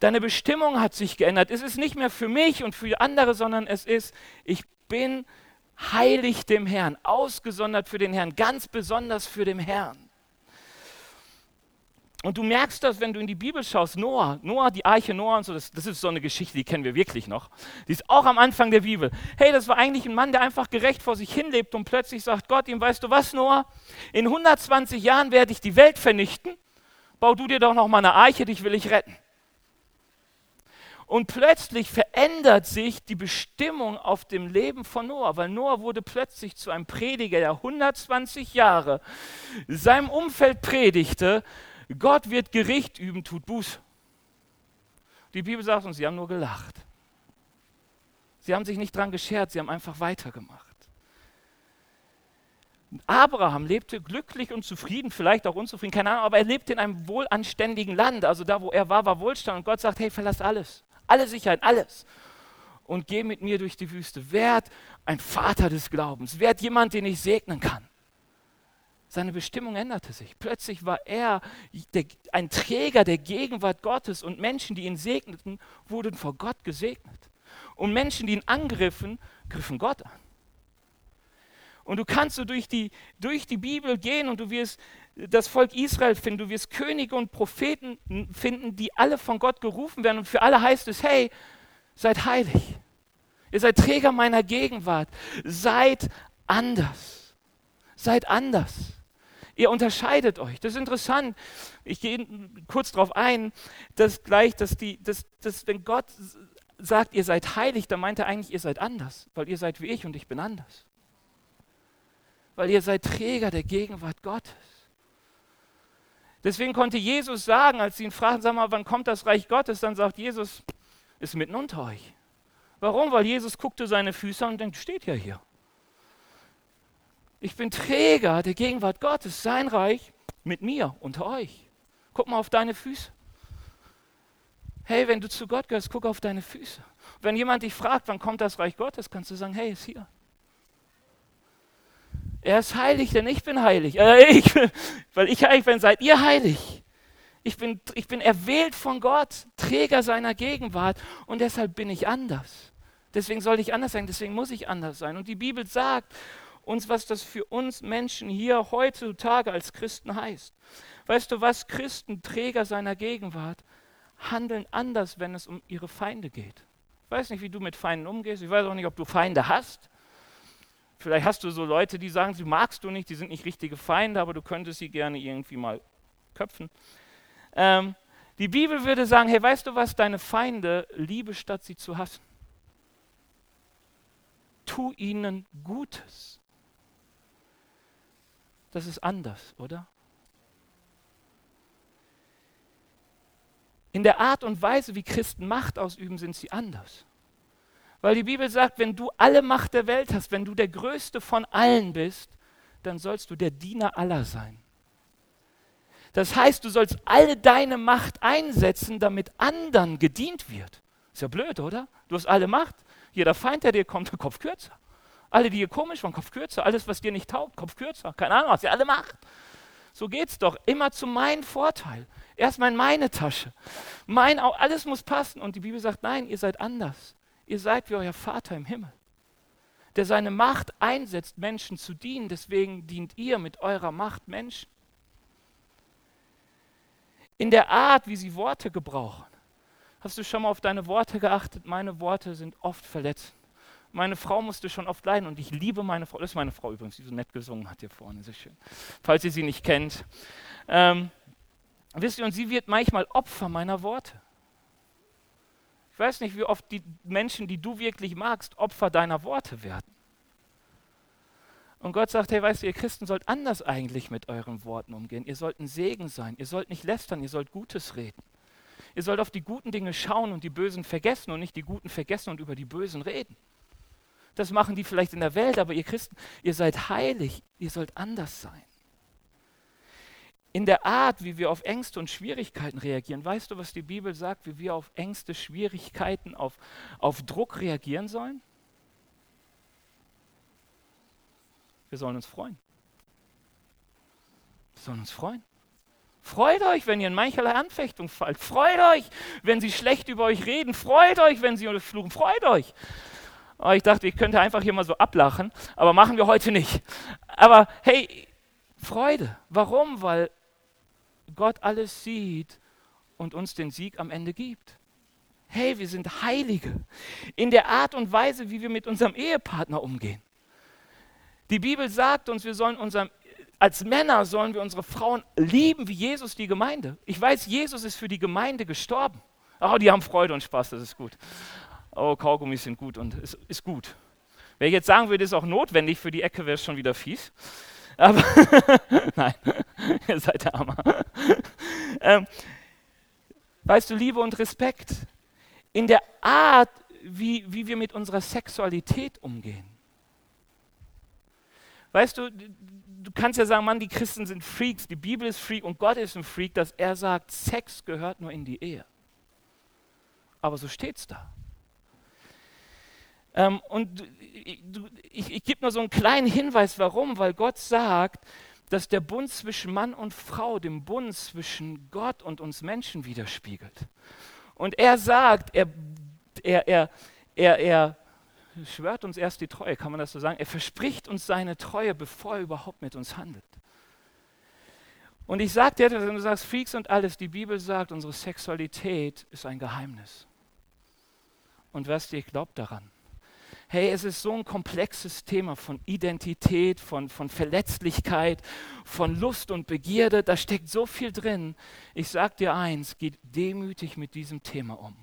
Deine Bestimmung hat sich geändert. Es ist nicht mehr für mich und für andere, sondern es ist, ich bin heilig dem Herrn, ausgesondert für den Herrn, ganz besonders für den Herrn. Und du merkst das, wenn du in die Bibel schaust. Noah, Noah, die Arche Noah und so, das, das, ist so eine Geschichte, die kennen wir wirklich noch. Die ist auch am Anfang der Bibel. Hey, das war eigentlich ein Mann, der einfach gerecht vor sich hinlebt und plötzlich sagt Gott ihm, weißt du was, Noah? In 120 Jahren werde ich die Welt vernichten. Bau du dir doch noch mal eine Arche, dich will ich retten. Und plötzlich verändert sich die Bestimmung auf dem Leben von Noah, weil Noah wurde plötzlich zu einem Prediger, der 120 Jahre seinem Umfeld predigte Gott wird Gericht üben, tut Buß. Die Bibel sagt uns, sie haben nur gelacht. Sie haben sich nicht dran geschert, sie haben einfach weitergemacht. Abraham lebte glücklich und zufrieden, vielleicht auch unzufrieden, keine Ahnung, aber er lebte in einem wohlanständigen Land. Also da, wo er war, war Wohlstand. Und Gott sagt, hey, verlass alles, alle Sicherheit, alles. Und geh mit mir durch die Wüste. Werd ein Vater des Glaubens. Werd jemand, den ich segnen kann. Seine Bestimmung änderte sich. Plötzlich war er der, ein Träger der Gegenwart Gottes und Menschen, die ihn segneten, wurden vor Gott gesegnet. Und Menschen, die ihn angriffen, griffen Gott an. Und du kannst so durch die, durch die Bibel gehen und du wirst das Volk Israel finden, du wirst Könige und Propheten finden, die alle von Gott gerufen werden. Und für alle heißt es, hey, seid heilig. Ihr seid Träger meiner Gegenwart. Seid anders. Seid anders. Ihr unterscheidet euch. Das ist interessant. Ich gehe kurz darauf ein, dass gleich, dass, die, dass, dass wenn Gott sagt, ihr seid heilig, dann meint er eigentlich, ihr seid anders, weil ihr seid wie ich und ich bin anders. Weil ihr seid Träger der Gegenwart Gottes. Deswegen konnte Jesus sagen, als sie ihn fragen, sag mal, wann kommt das Reich Gottes, dann sagt Jesus, ist mitten unter euch. Warum? Weil Jesus guckte seine Füße und denkt, steht ja hier. Ich bin Träger der Gegenwart Gottes, sein Reich mit mir unter euch. Guck mal auf deine Füße. Hey, wenn du zu Gott gehörst, guck auf deine Füße. Wenn jemand dich fragt, wann kommt das Reich Gottes, kannst du sagen, hey, ist hier. Er ist heilig, denn ich bin heilig. Äh, ich weil ich heilig bin, seid ihr heilig. Ich bin, ich bin erwählt von Gott, Träger seiner Gegenwart und deshalb bin ich anders. Deswegen soll ich anders sein, deswegen muss ich anders sein. Und die Bibel sagt, uns, was das für uns Menschen hier heutzutage als Christen heißt. Weißt du was? Christen, Träger seiner Gegenwart, handeln anders, wenn es um ihre Feinde geht. Ich weiß nicht, wie du mit Feinden umgehst. Ich weiß auch nicht, ob du Feinde hast. Vielleicht hast du so Leute, die sagen, sie magst du nicht, die sind nicht richtige Feinde, aber du könntest sie gerne irgendwie mal köpfen. Ähm, die Bibel würde sagen, hey, weißt du was, deine Feinde liebe statt sie zu hassen. Tu ihnen Gutes. Das ist anders, oder? In der Art und Weise, wie Christen Macht ausüben, sind sie anders. Weil die Bibel sagt, wenn du alle Macht der Welt hast, wenn du der Größte von allen bist, dann sollst du der Diener aller sein. Das heißt, du sollst alle deine Macht einsetzen, damit anderen gedient wird. Ist ja blöd, oder? Du hast alle Macht. Jeder Feind, der dir kommt, Kopf kürzer. Alle, die hier komisch waren, Kopf kürzer. Alles, was dir nicht taugt, Kopf kürzer. Keine Ahnung, hast ja alle Macht. So geht's doch. Immer zu meinem Vorteil. Erstmal in meine Tasche. Mein, alles muss passen. Und die Bibel sagt, nein, ihr seid anders. Ihr seid wie euer Vater im Himmel, der seine Macht einsetzt, Menschen zu dienen. Deswegen dient ihr mit eurer Macht Menschen. In der Art, wie sie Worte gebrauchen. Hast du schon mal auf deine Worte geachtet? Meine Worte sind oft verletzend. Meine Frau musste schon oft leiden und ich liebe meine Frau. Das ist meine Frau übrigens, die so nett gesungen hat hier vorne, sehr schön. Falls ihr sie nicht kennt. Ähm, Wisst ihr, und sie wird manchmal Opfer meiner Worte. Ich weiß nicht, wie oft die Menschen, die du wirklich magst, Opfer deiner Worte werden. Und Gott sagt, hey, weißt du, ihr Christen sollt anders eigentlich mit euren Worten umgehen. Ihr sollt ein Segen sein. Ihr sollt nicht lästern, ihr sollt Gutes reden. Ihr sollt auf die guten Dinge schauen und die Bösen vergessen und nicht die Guten vergessen und über die Bösen reden. Das machen die vielleicht in der Welt, aber ihr Christen, ihr seid heilig, ihr sollt anders sein in der Art, wie wir auf Ängste und Schwierigkeiten reagieren. Weißt du, was die Bibel sagt, wie wir auf Ängste, Schwierigkeiten, auf, auf Druck reagieren sollen? Wir sollen uns freuen. Wir sollen uns freuen. Freut euch, wenn ihr in mancherlei Anfechtung fallt. Freut euch, wenn sie schlecht über euch reden. Freut euch, wenn sie euch fluchen. Freut euch. Oh, ich dachte, ich könnte einfach hier mal so ablachen, aber machen wir heute nicht. Aber hey, Freude. Warum? Weil Gott alles sieht und uns den Sieg am Ende gibt. Hey, wir sind Heilige in der Art und Weise, wie wir mit unserem Ehepartner umgehen. Die Bibel sagt uns, wir sollen unserem, als Männer sollen wir unsere Frauen lieben wie Jesus die Gemeinde. Ich weiß, Jesus ist für die Gemeinde gestorben. Oh, die haben Freude und Spaß, das ist gut. Oh, Kaugummis sind gut und ist, ist gut. Wer jetzt sagen würde, ist auch notwendig für die Ecke, wäre es schon wieder fies. Aber nein, ihr seid der Hammer. Ähm, weißt du, Liebe und Respekt in der Art, wie, wie wir mit unserer Sexualität umgehen. Weißt du, du kannst ja sagen, Mann, die Christen sind Freaks, die Bibel ist Freak und Gott ist ein Freak, dass er sagt, Sex gehört nur in die Ehe. Aber so steht es da. Ähm, und ich, ich, ich gebe nur so einen kleinen Hinweis, warum, weil Gott sagt, dass der Bund zwischen Mann und Frau dem Bund zwischen Gott und uns Menschen widerspiegelt. Und er sagt, er, er, er, er, er schwört uns erst die Treue, kann man das so sagen? Er verspricht uns seine Treue, bevor er überhaupt mit uns handelt. Und ich sage dir, wenn du sagst, Freaks und alles, die Bibel sagt, unsere Sexualität ist ein Geheimnis. Und was dir glaubt daran? Hey, es ist so ein komplexes Thema von Identität, von, von Verletzlichkeit, von Lust und Begierde, da steckt so viel drin. Ich sage dir eins, geht demütig mit diesem Thema um.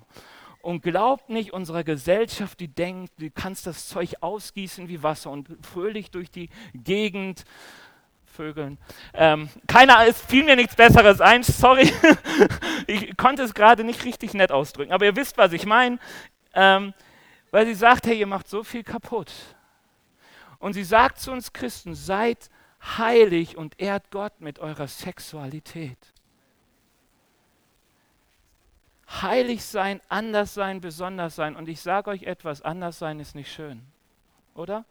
Und glaubt nicht unserer Gesellschaft, die denkt, du kannst das Zeug ausgießen wie Wasser und fröhlich durch die Gegend Vögeln. Ähm, keiner, es fiel mir nichts Besseres ein, sorry. ich konnte es gerade nicht richtig nett ausdrücken, aber ihr wisst, was ich meine. Ähm, weil sie sagt, hey, ihr macht so viel kaputt. Und sie sagt zu uns Christen, seid heilig und ehrt Gott mit eurer Sexualität. Heilig sein, anders sein, besonders sein. Und ich sage euch etwas, anders sein ist nicht schön. Oder?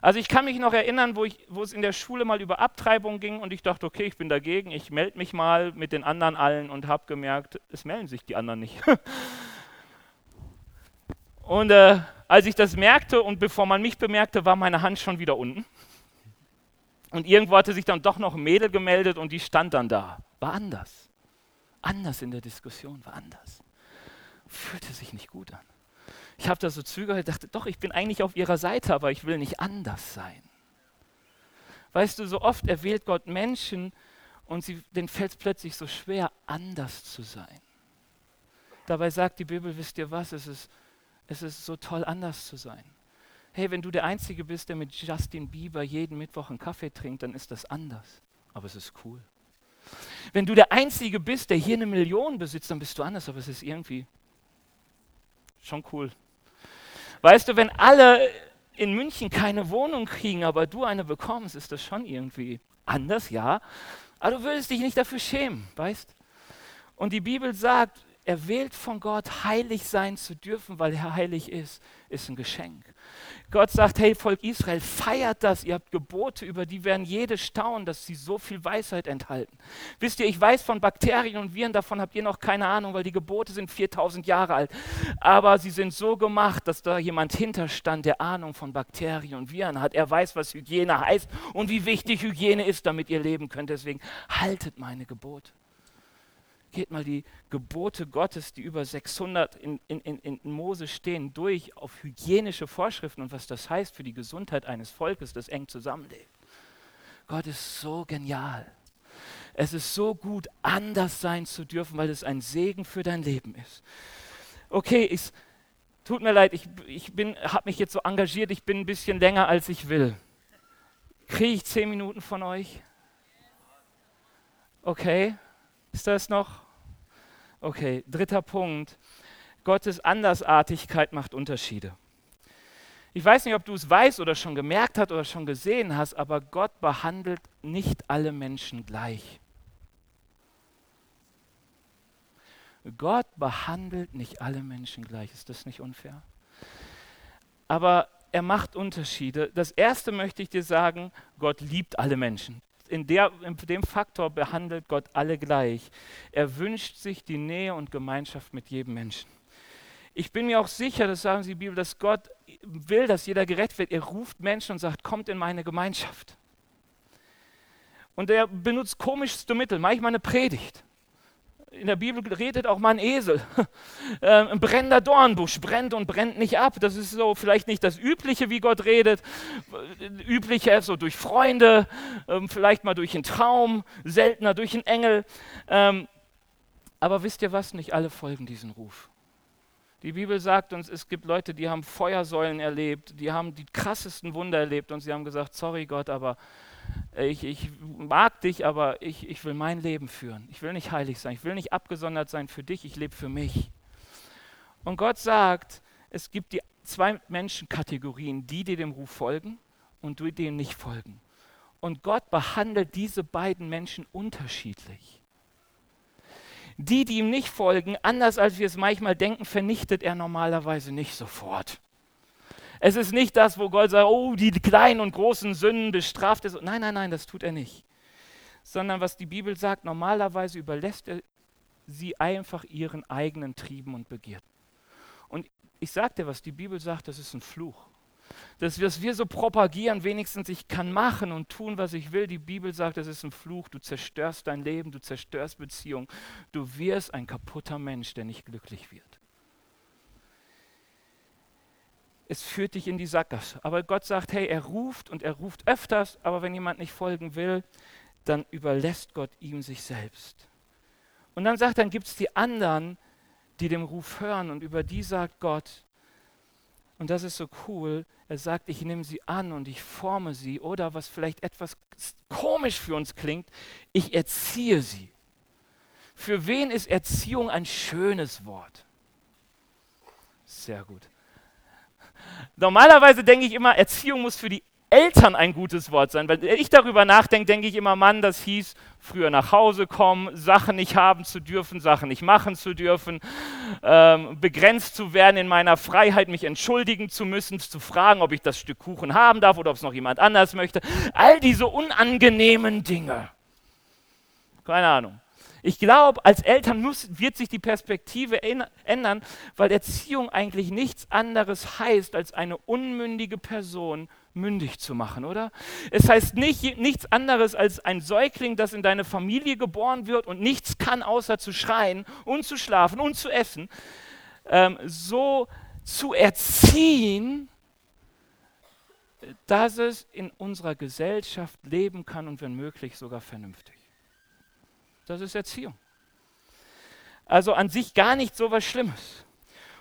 Also ich kann mich noch erinnern, wo, ich, wo es in der Schule mal über Abtreibung ging und ich dachte, okay, ich bin dagegen, ich melde mich mal mit den anderen allen und habe gemerkt, es melden sich die anderen nicht. Und äh, als ich das merkte und bevor man mich bemerkte, war meine Hand schon wieder unten. Und irgendwo hatte sich dann doch noch ein Mädel gemeldet und die stand dann da. War anders. Anders in der Diskussion, war anders. Fühlte sich nicht gut an. Ich habe da so zögert, dachte, doch, ich bin eigentlich auf ihrer Seite, aber ich will nicht anders sein. Weißt du, so oft erwählt Gott Menschen und sie, denen fällt es plötzlich so schwer, anders zu sein. Dabei sagt die Bibel, wisst ihr was, es ist, es ist so toll, anders zu sein. Hey, wenn du der Einzige bist, der mit Justin Bieber jeden Mittwoch einen Kaffee trinkt, dann ist das anders. Aber es ist cool. Wenn du der Einzige bist, der hier eine Million besitzt, dann bist du anders, aber es ist irgendwie schon cool. Weißt du, wenn alle in München keine Wohnung kriegen, aber du eine bekommst, ist das schon irgendwie anders, ja. Aber du würdest dich nicht dafür schämen, weißt? Und die Bibel sagt, erwählt von Gott, heilig sein zu dürfen, weil er heilig ist, ist ein Geschenk. Gott sagt, hey Volk Israel, feiert das, ihr habt Gebote, über die werden jede staunen, dass sie so viel Weisheit enthalten. Wisst ihr, ich weiß von Bakterien und Viren, davon habt ihr noch keine Ahnung, weil die Gebote sind 4000 Jahre alt. Aber sie sind so gemacht, dass da jemand hinterstand, der Ahnung von Bakterien und Viren hat. Er weiß, was Hygiene heißt und wie wichtig Hygiene ist, damit ihr leben könnt. Deswegen haltet meine Gebote geht mal die Gebote Gottes, die über 600 in, in, in, Mose stehen, durch auf hygienische Vorschriften und was das heißt für die Gesundheit eines Volkes, das eng zusammenlebt. Gott ist so genial. Es ist so gut, anders sein zu dürfen, weil es ein Segen für dein Leben ist. Okay, es tut mir leid, ich, ich habe mich jetzt so engagiert, ich bin ein bisschen länger, als ich will. Kriege ich zehn Minuten von euch? Okay, ist das noch? Okay, dritter Punkt. Gottes Andersartigkeit macht Unterschiede. Ich weiß nicht, ob du es weißt oder schon gemerkt hast oder schon gesehen hast, aber Gott behandelt nicht alle Menschen gleich. Gott behandelt nicht alle Menschen gleich. Ist das nicht unfair? Aber er macht Unterschiede. Das erste möchte ich dir sagen, Gott liebt alle Menschen in, der, in dem Faktor behandelt Gott alle gleich. Er wünscht sich die Nähe und Gemeinschaft mit jedem Menschen. Ich bin mir auch sicher, das sagen Sie die Bibel, dass Gott will, dass jeder gerecht wird. Er ruft Menschen und sagt, kommt in meine Gemeinschaft. Und er benutzt komischste Mittel, manchmal eine Predigt in der Bibel redet auch mal ein Esel. Ähm, ein brennender Dornbusch brennt und brennt nicht ab. Das ist so vielleicht nicht das Übliche, wie Gott redet. Üblicher so durch Freunde, ähm, vielleicht mal durch einen Traum, seltener durch einen Engel. Ähm, aber wisst ihr was? Nicht alle folgen diesem Ruf. Die Bibel sagt uns, es gibt Leute, die haben Feuersäulen erlebt, die haben die krassesten Wunder erlebt und sie haben gesagt, sorry Gott, aber ich, ich mag dich, aber ich, ich will mein Leben führen. Ich will nicht heilig sein. Ich will nicht abgesondert sein für dich. Ich lebe für mich. Und Gott sagt, es gibt die zwei Menschenkategorien, die, die dem Ruf folgen und die, die dem nicht folgen. Und Gott behandelt diese beiden Menschen unterschiedlich. Die, die ihm nicht folgen, anders als wir es manchmal denken, vernichtet er normalerweise nicht sofort. Es ist nicht das, wo Gott sagt, oh, die kleinen und großen Sünden bestraft er. Nein, nein, nein, das tut er nicht. Sondern was die Bibel sagt, normalerweise überlässt er sie einfach ihren eigenen Trieben und Begierden. Und ich sage dir was, die Bibel sagt, das ist ein Fluch. Das, was wir so propagieren, wenigstens ich kann machen und tun, was ich will. Die Bibel sagt, das ist ein Fluch. Du zerstörst dein Leben, du zerstörst Beziehungen. Du wirst ein kaputter Mensch, der nicht glücklich wird es führt dich in die Sackgasse. Aber Gott sagt, hey, er ruft und er ruft öfters, aber wenn jemand nicht folgen will, dann überlässt Gott ihm sich selbst. Und dann sagt, dann gibt es die anderen, die dem Ruf hören und über die sagt Gott, und das ist so cool, er sagt, ich nehme sie an und ich forme sie oder was vielleicht etwas komisch für uns klingt, ich erziehe sie. Für wen ist Erziehung ein schönes Wort? Sehr gut. Normalerweise denke ich immer, Erziehung muss für die Eltern ein gutes Wort sein. Wenn ich darüber nachdenke, denke ich immer, Mann, das hieß, früher nach Hause kommen, Sachen nicht haben zu dürfen, Sachen nicht machen zu dürfen, ähm, begrenzt zu werden in meiner Freiheit, mich entschuldigen zu müssen, zu fragen, ob ich das Stück Kuchen haben darf oder ob es noch jemand anders möchte. All diese unangenehmen Dinge. Keine Ahnung. Ich glaube, als Eltern muss, wird sich die Perspektive ändern, weil Erziehung eigentlich nichts anderes heißt, als eine unmündige Person mündig zu machen, oder? Es heißt nicht, nichts anderes als ein Säugling, das in deine Familie geboren wird und nichts kann, außer zu schreien und zu schlafen und zu essen. Ähm, so zu erziehen, dass es in unserer Gesellschaft leben kann und wenn möglich sogar vernünftig. Das ist Erziehung. Also an sich gar nicht so was Schlimmes.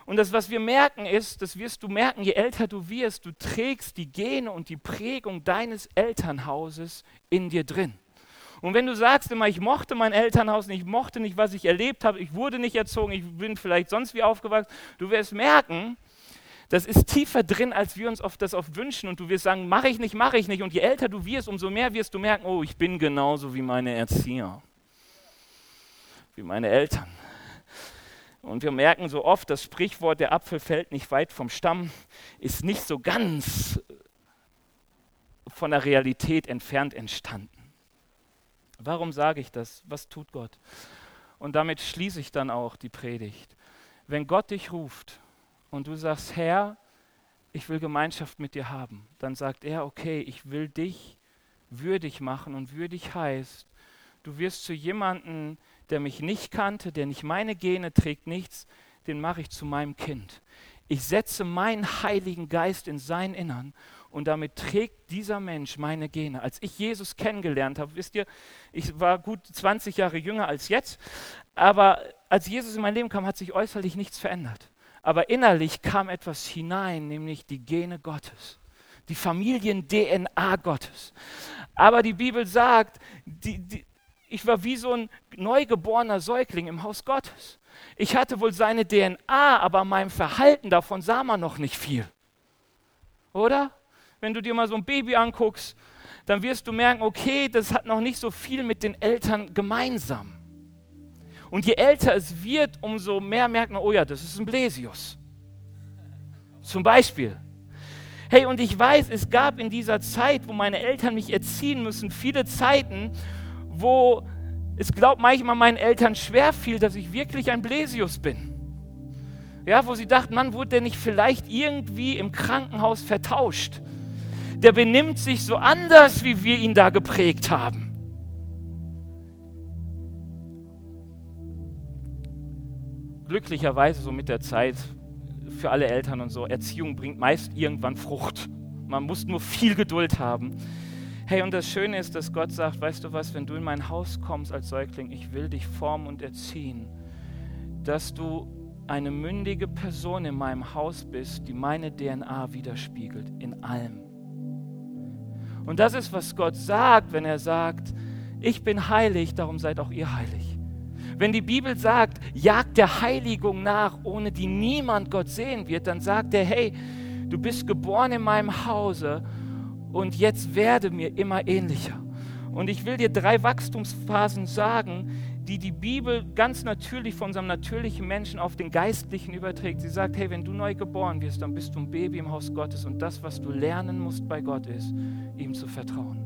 Und das, was wir merken, ist, das wirst du merken, je älter du wirst, du trägst die Gene und die Prägung deines Elternhauses in dir drin. Und wenn du sagst immer, ich mochte mein Elternhaus nicht, ich mochte nicht, was ich erlebt habe, ich wurde nicht erzogen, ich bin vielleicht sonst wie aufgewachsen, du wirst merken, das ist tiefer drin, als wir uns oft das oft wünschen. Und du wirst sagen, mache ich nicht, mache ich nicht. Und je älter du wirst, umso mehr wirst du merken, oh, ich bin genauso wie meine Erzieher, wie meine Eltern. Und wir merken so oft, das Sprichwort, der Apfel fällt nicht weit vom Stamm, ist nicht so ganz von der Realität entfernt entstanden. Warum sage ich das? Was tut Gott? Und damit schließe ich dann auch die Predigt. Wenn Gott dich ruft und du sagst, Herr, ich will Gemeinschaft mit dir haben, dann sagt er, okay, ich will dich würdig machen und würdig heißt, du wirst zu jemandem, der mich nicht kannte, der nicht meine Gene trägt, nichts, den mache ich zu meinem Kind. Ich setze meinen Heiligen Geist in sein Innern und damit trägt dieser Mensch meine Gene. Als ich Jesus kennengelernt habe, wisst ihr, ich war gut 20 Jahre jünger als jetzt, aber als Jesus in mein Leben kam, hat sich äußerlich nichts verändert. Aber innerlich kam etwas hinein, nämlich die Gene Gottes, die Familien-DNA Gottes. Aber die Bibel sagt, die, die, ich war wie so ein neugeborener Säugling im Haus Gottes. Ich hatte wohl seine DNA, aber meinem Verhalten davon sah man noch nicht viel. Oder? Wenn du dir mal so ein Baby anguckst, dann wirst du merken, okay, das hat noch nicht so viel mit den Eltern gemeinsam. Und je älter es wird, umso mehr merkt man, oh ja, das ist ein Blesius. Zum Beispiel. Hey, und ich weiß, es gab in dieser Zeit, wo meine Eltern mich erziehen müssen, viele Zeiten, wo es glaubt manchmal meinen Eltern schwer fiel, dass ich wirklich ein Blesius bin. Ja, wo sie dachten, Mann, wurde der nicht vielleicht irgendwie im Krankenhaus vertauscht? Der benimmt sich so anders, wie wir ihn da geprägt haben. Glücklicherweise so mit der Zeit für alle Eltern und so, Erziehung bringt meist irgendwann Frucht. Man muss nur viel Geduld haben. Hey, und das Schöne ist, dass Gott sagt, weißt du was, wenn du in mein Haus kommst als Säugling, ich will dich formen und erziehen, dass du eine mündige Person in meinem Haus bist, die meine DNA widerspiegelt, in allem. Und das ist, was Gott sagt, wenn er sagt, ich bin heilig, darum seid auch ihr heilig. Wenn die Bibel sagt, jagt der Heiligung nach, ohne die niemand Gott sehen wird, dann sagt er, hey, du bist geboren in meinem Hause und jetzt werde mir immer ähnlicher. Und ich will dir drei Wachstumsphasen sagen, die die Bibel ganz natürlich von unserem natürlichen Menschen auf den geistlichen überträgt. Sie sagt, hey, wenn du neu geboren wirst, dann bist du ein Baby im Haus Gottes und das, was du lernen musst bei Gott ist, ihm zu vertrauen.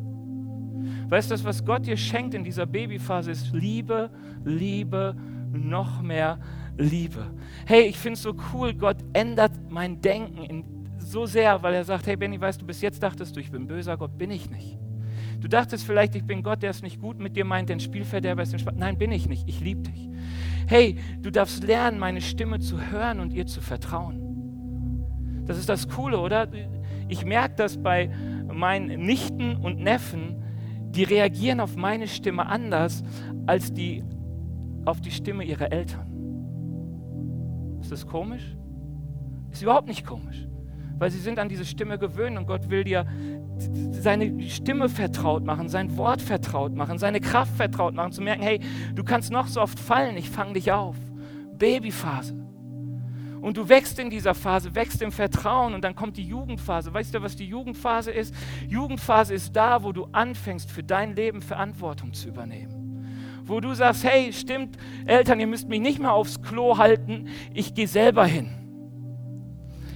Weißt du, das, was Gott dir schenkt in dieser Babyphase, ist Liebe, Liebe, noch mehr Liebe. Hey, ich finde es so cool, Gott ändert mein Denken in so sehr, weil er sagt, hey Benny, weißt du, bis jetzt dachtest du, ich bin böser Gott, bin ich nicht. Du dachtest vielleicht, ich bin Gott, der es nicht gut mit dir meint, denn Spielverderber ist entspannt. Nein, bin ich nicht. Ich liebe dich. Hey, du darfst lernen, meine Stimme zu hören und ihr zu vertrauen. Das ist das Coole, oder? Ich merke das bei meinen Nichten und Neffen, die reagieren auf meine Stimme anders als die auf die Stimme ihrer Eltern. Ist das komisch? Ist überhaupt nicht komisch weil sie sind an diese Stimme gewöhnt und Gott will dir seine Stimme vertraut machen, sein Wort vertraut machen, seine Kraft vertraut machen, zu merken, hey, du kannst noch so oft fallen, ich fange dich auf. Babyphase. Und du wächst in dieser Phase, wächst im Vertrauen und dann kommt die Jugendphase. Weißt du, was die Jugendphase ist? Jugendphase ist da, wo du anfängst, für dein Leben Verantwortung zu übernehmen wo du sagst, hey, stimmt, Eltern, ihr müsst mich nicht mehr aufs Klo halten, ich gehe selber hin.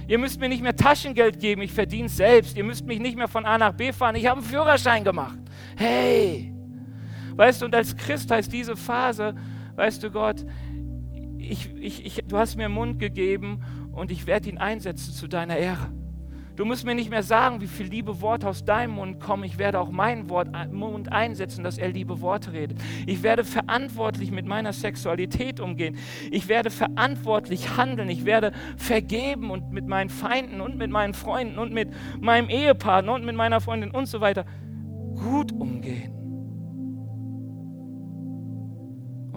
Ihr müsst mir nicht mehr Taschengeld geben, ich verdiene es selbst. Ihr müsst mich nicht mehr von A nach B fahren, ich habe einen Führerschein gemacht. Hey! Weißt du, und als Christ heißt diese Phase, weißt du Gott, ich, ich, ich, du hast mir Mund gegeben und ich werde ihn einsetzen zu deiner Ehre. Du musst mir nicht mehr sagen, wie viele liebe Worte aus deinem Mund kommen. Ich werde auch meinen Wort, Mund einsetzen, dass er liebe Worte redet. Ich werde verantwortlich mit meiner Sexualität umgehen. Ich werde verantwortlich handeln. Ich werde vergeben und mit meinen Feinden und mit meinen Freunden und mit meinem Ehepartner und mit meiner Freundin und so weiter gut umgehen.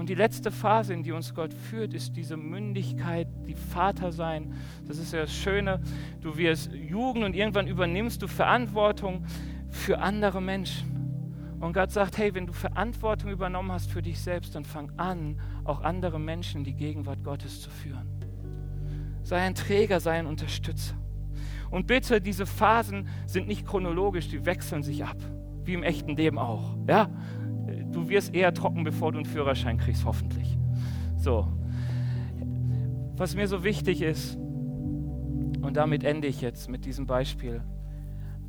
Und die letzte Phase, in die uns Gott führt, ist diese Mündigkeit, die Vater sein. Das ist ja das Schöne. Du wirst Jugend und irgendwann übernimmst du Verantwortung für andere Menschen. Und Gott sagt, hey, wenn du Verantwortung übernommen hast für dich selbst, dann fang an, auch andere Menschen in die Gegenwart Gottes zu führen. Sei ein Träger, sei ein Unterstützer. Und bitte, diese Phasen sind nicht chronologisch, die wechseln sich ab, wie im echten Leben auch. Ja? Du wirst eher trocken, bevor du einen Führerschein kriegst, hoffentlich. So. Was mir so wichtig ist, und damit ende ich jetzt mit diesem Beispiel,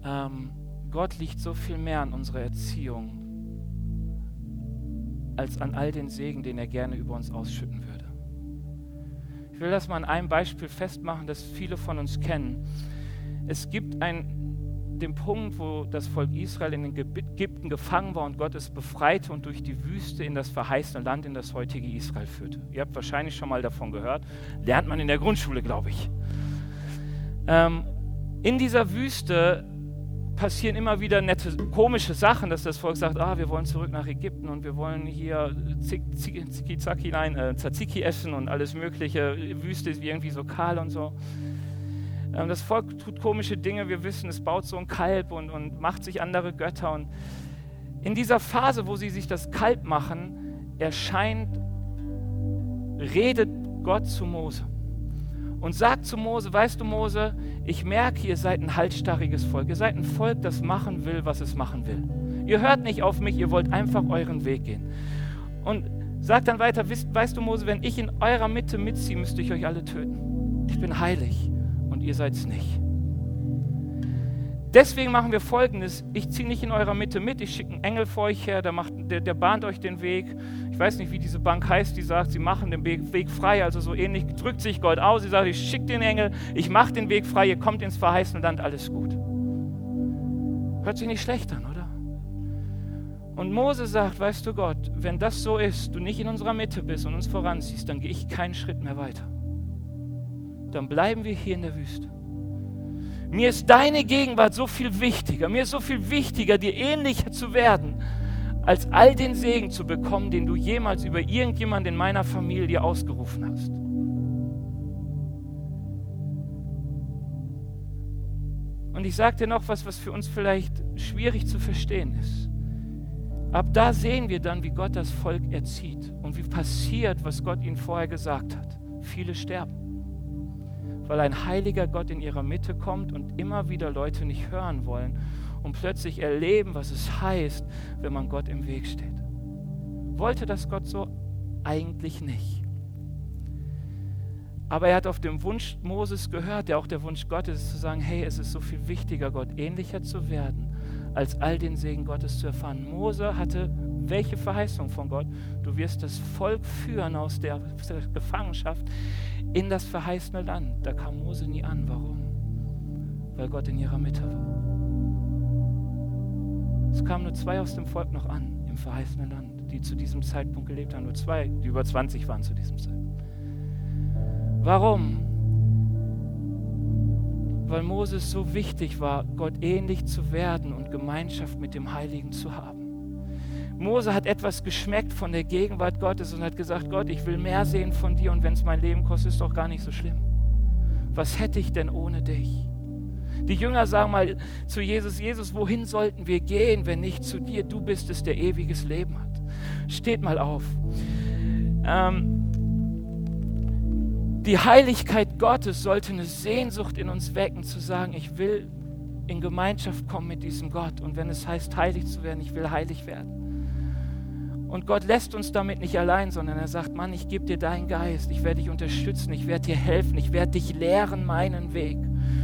ähm, Gott liegt so viel mehr an unserer Erziehung als an all den Segen, den er gerne über uns ausschütten würde. Ich will das mal an einem Beispiel festmachen, das viele von uns kennen. Es gibt ein dem Punkt, wo das Volk Israel in Ägypten gefangen war und Gott es befreite und durch die Wüste in das verheißene Land, in das heutige Israel führte. Ihr habt wahrscheinlich schon mal davon gehört. Lernt man in der Grundschule, glaube ich. Ähm, in dieser Wüste passieren immer wieder nette, komische Sachen, dass das Volk sagt, ah, wir wollen zurück nach Ägypten und wir wollen hier Ziki-Zaki, nein, äh, Tzatziki essen und alles mögliche. Wüste ist irgendwie so kahl und so. Ähm, das Volk tut komische Dinge. Wir wissen, es baut so ein Kalb und, und macht sich andere Götter. Und in dieser Phase, wo sie sich das Kalb machen, erscheint, redet Gott zu Mose und sagt zu Mose, weißt du Mose, ich merke, ihr seid ein halsstarriges Volk. Ihr seid ein Volk, das machen will, was es machen will. Ihr hört nicht auf mich, ihr wollt einfach euren Weg gehen. Und sagt dann weiter, weißt, weißt du Mose, wenn ich in eurer Mitte mitziehe, müsste ich euch alle töten. Ich bin heilig ihr seid es nicht. Deswegen machen wir folgendes: Ich ziehe nicht in eurer Mitte mit, ich schicke einen Engel vor euch her, der, macht, der, der, bahnt euch den Weg. Ich weiß nicht, wie diese Bank heißt, die sagt, sie machen den Weg, Weg frei, also so ähnlich drückt sich Gott aus. Sie sagt, ich schicke den Engel, ich mache den Weg frei, ihr kommt ins verheißene Land, alles gut. Hört sich nicht schlecht an, oder? Und Mose sagt, weißt du Gott, wenn das so ist, du nicht in unserer Mitte bist und uns voranziehst, dann gehe ich keinen Schritt mehr weiter dann bleiben wir hier in der Wüste. Mir ist deine Gegenwart so viel wichtiger, mir ist so viel wichtiger, dir ähnlicher zu werden, als all den Segen zu bekommen, den du jemals über irgendjemand in meiner Familie ausgerufen hast. Und ich sage dir noch was, was für uns vielleicht schwierig zu verstehen ist. Ab da sehen wir dann, wie Gott das Volk erzieht und wie passiert, was Gott ihnen vorher gesagt hat. Viele sterben weil ein heiliger Gott in ihrer Mitte kommt und immer wieder Leute nicht hören wollen und plötzlich erleben, was es heißt, wenn man Gott im Weg steht. Wollte das Gott so? Eigentlich nicht. Aber er hat auf den Wunsch Moses gehört, der auch der Wunsch Gottes ist, zu sagen, hey, es ist so viel wichtiger, Gott ähnlicher zu werden, als all den Segen Gottes zu erfahren. Mose hatte welche Verheißung von Gott? Du wirst das Volk führen aus der Gefangenschaft in das verheißene Land. Da kam Mose nie an. Warum? Weil Gott in ihrer Mitte war. Es kamen nur zwei aus dem Volk noch an im verheißenen Land, die zu diesem Zeitpunkt gelebt haben. Nur zwei, die über 20 waren zu diesem Zeitpunkt. Warum? Weil Moses so wichtig war, Gott ähnlich zu werden und Gemeinschaft mit dem Heiligen zu haben. Mose hat etwas geschmeckt von der Gegenwart Gottes und hat gesagt, Gott, ich will mehr sehen von dir und wenn es mein Leben kostet, ist doch gar nicht so schlimm. Was hätte ich denn ohne dich? Die Jünger sagen mal zu Jesus, Jesus, wohin sollten wir gehen, wenn nicht zu dir? Du bist es, der ewiges Leben hat. Steht mal auf. Ähm, die Heiligkeit Gottes sollte eine Sehnsucht in uns wecken, zu sagen, ich will in Gemeinschaft kommen mit diesem Gott. Und wenn es heißt, heilig zu werden, ich will heilig werden. Und Gott lässt uns damit nicht allein, sondern er sagt, Mann, ich gebe dir deinen Geist, ich werde dich unterstützen, ich werde dir helfen, ich werde dich lehren meinen Weg.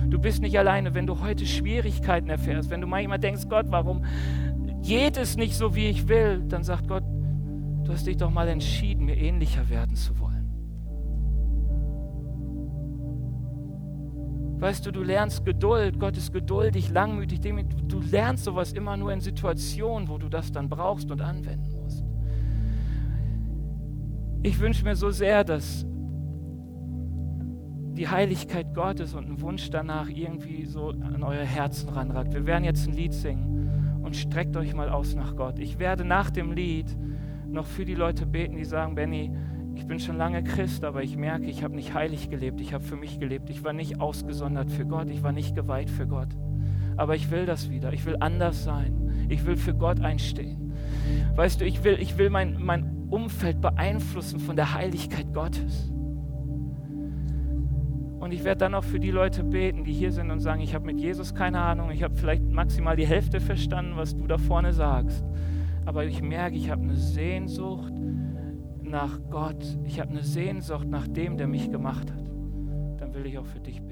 Du bist nicht alleine, wenn du heute Schwierigkeiten erfährst, wenn du manchmal denkst, Gott, warum geht es nicht so, wie ich will, dann sagt Gott, du hast dich doch mal entschieden, mir ähnlicher werden zu wollen. Weißt du, du lernst Geduld, Gott ist geduldig, langmütig, du lernst sowas immer nur in Situationen, wo du das dann brauchst und anwenden. Ich wünsche mir so sehr, dass die Heiligkeit Gottes und ein Wunsch danach irgendwie so an euer Herzen ranragt. Wir werden jetzt ein Lied singen und streckt euch mal aus nach Gott. Ich werde nach dem Lied noch für die Leute beten, die sagen, Benny, ich bin schon lange Christ, aber ich merke, ich habe nicht heilig gelebt, ich habe für mich gelebt, ich war nicht ausgesondert für Gott, ich war nicht geweiht für Gott. Aber ich will das wieder, ich will anders sein, ich will für Gott einstehen. Weißt du, ich will, ich will mein, mein Umfeld beeinflussen von der Heiligkeit Gottes. Und ich werde dann auch für die Leute beten, die hier sind und sagen, ich habe mit Jesus keine Ahnung, ich habe vielleicht maximal die Hälfte verstanden, was du da vorne sagst. Aber ich merke, ich habe eine Sehnsucht nach Gott, ich habe eine Sehnsucht nach dem, der mich gemacht hat, dann will ich auch für dich beten.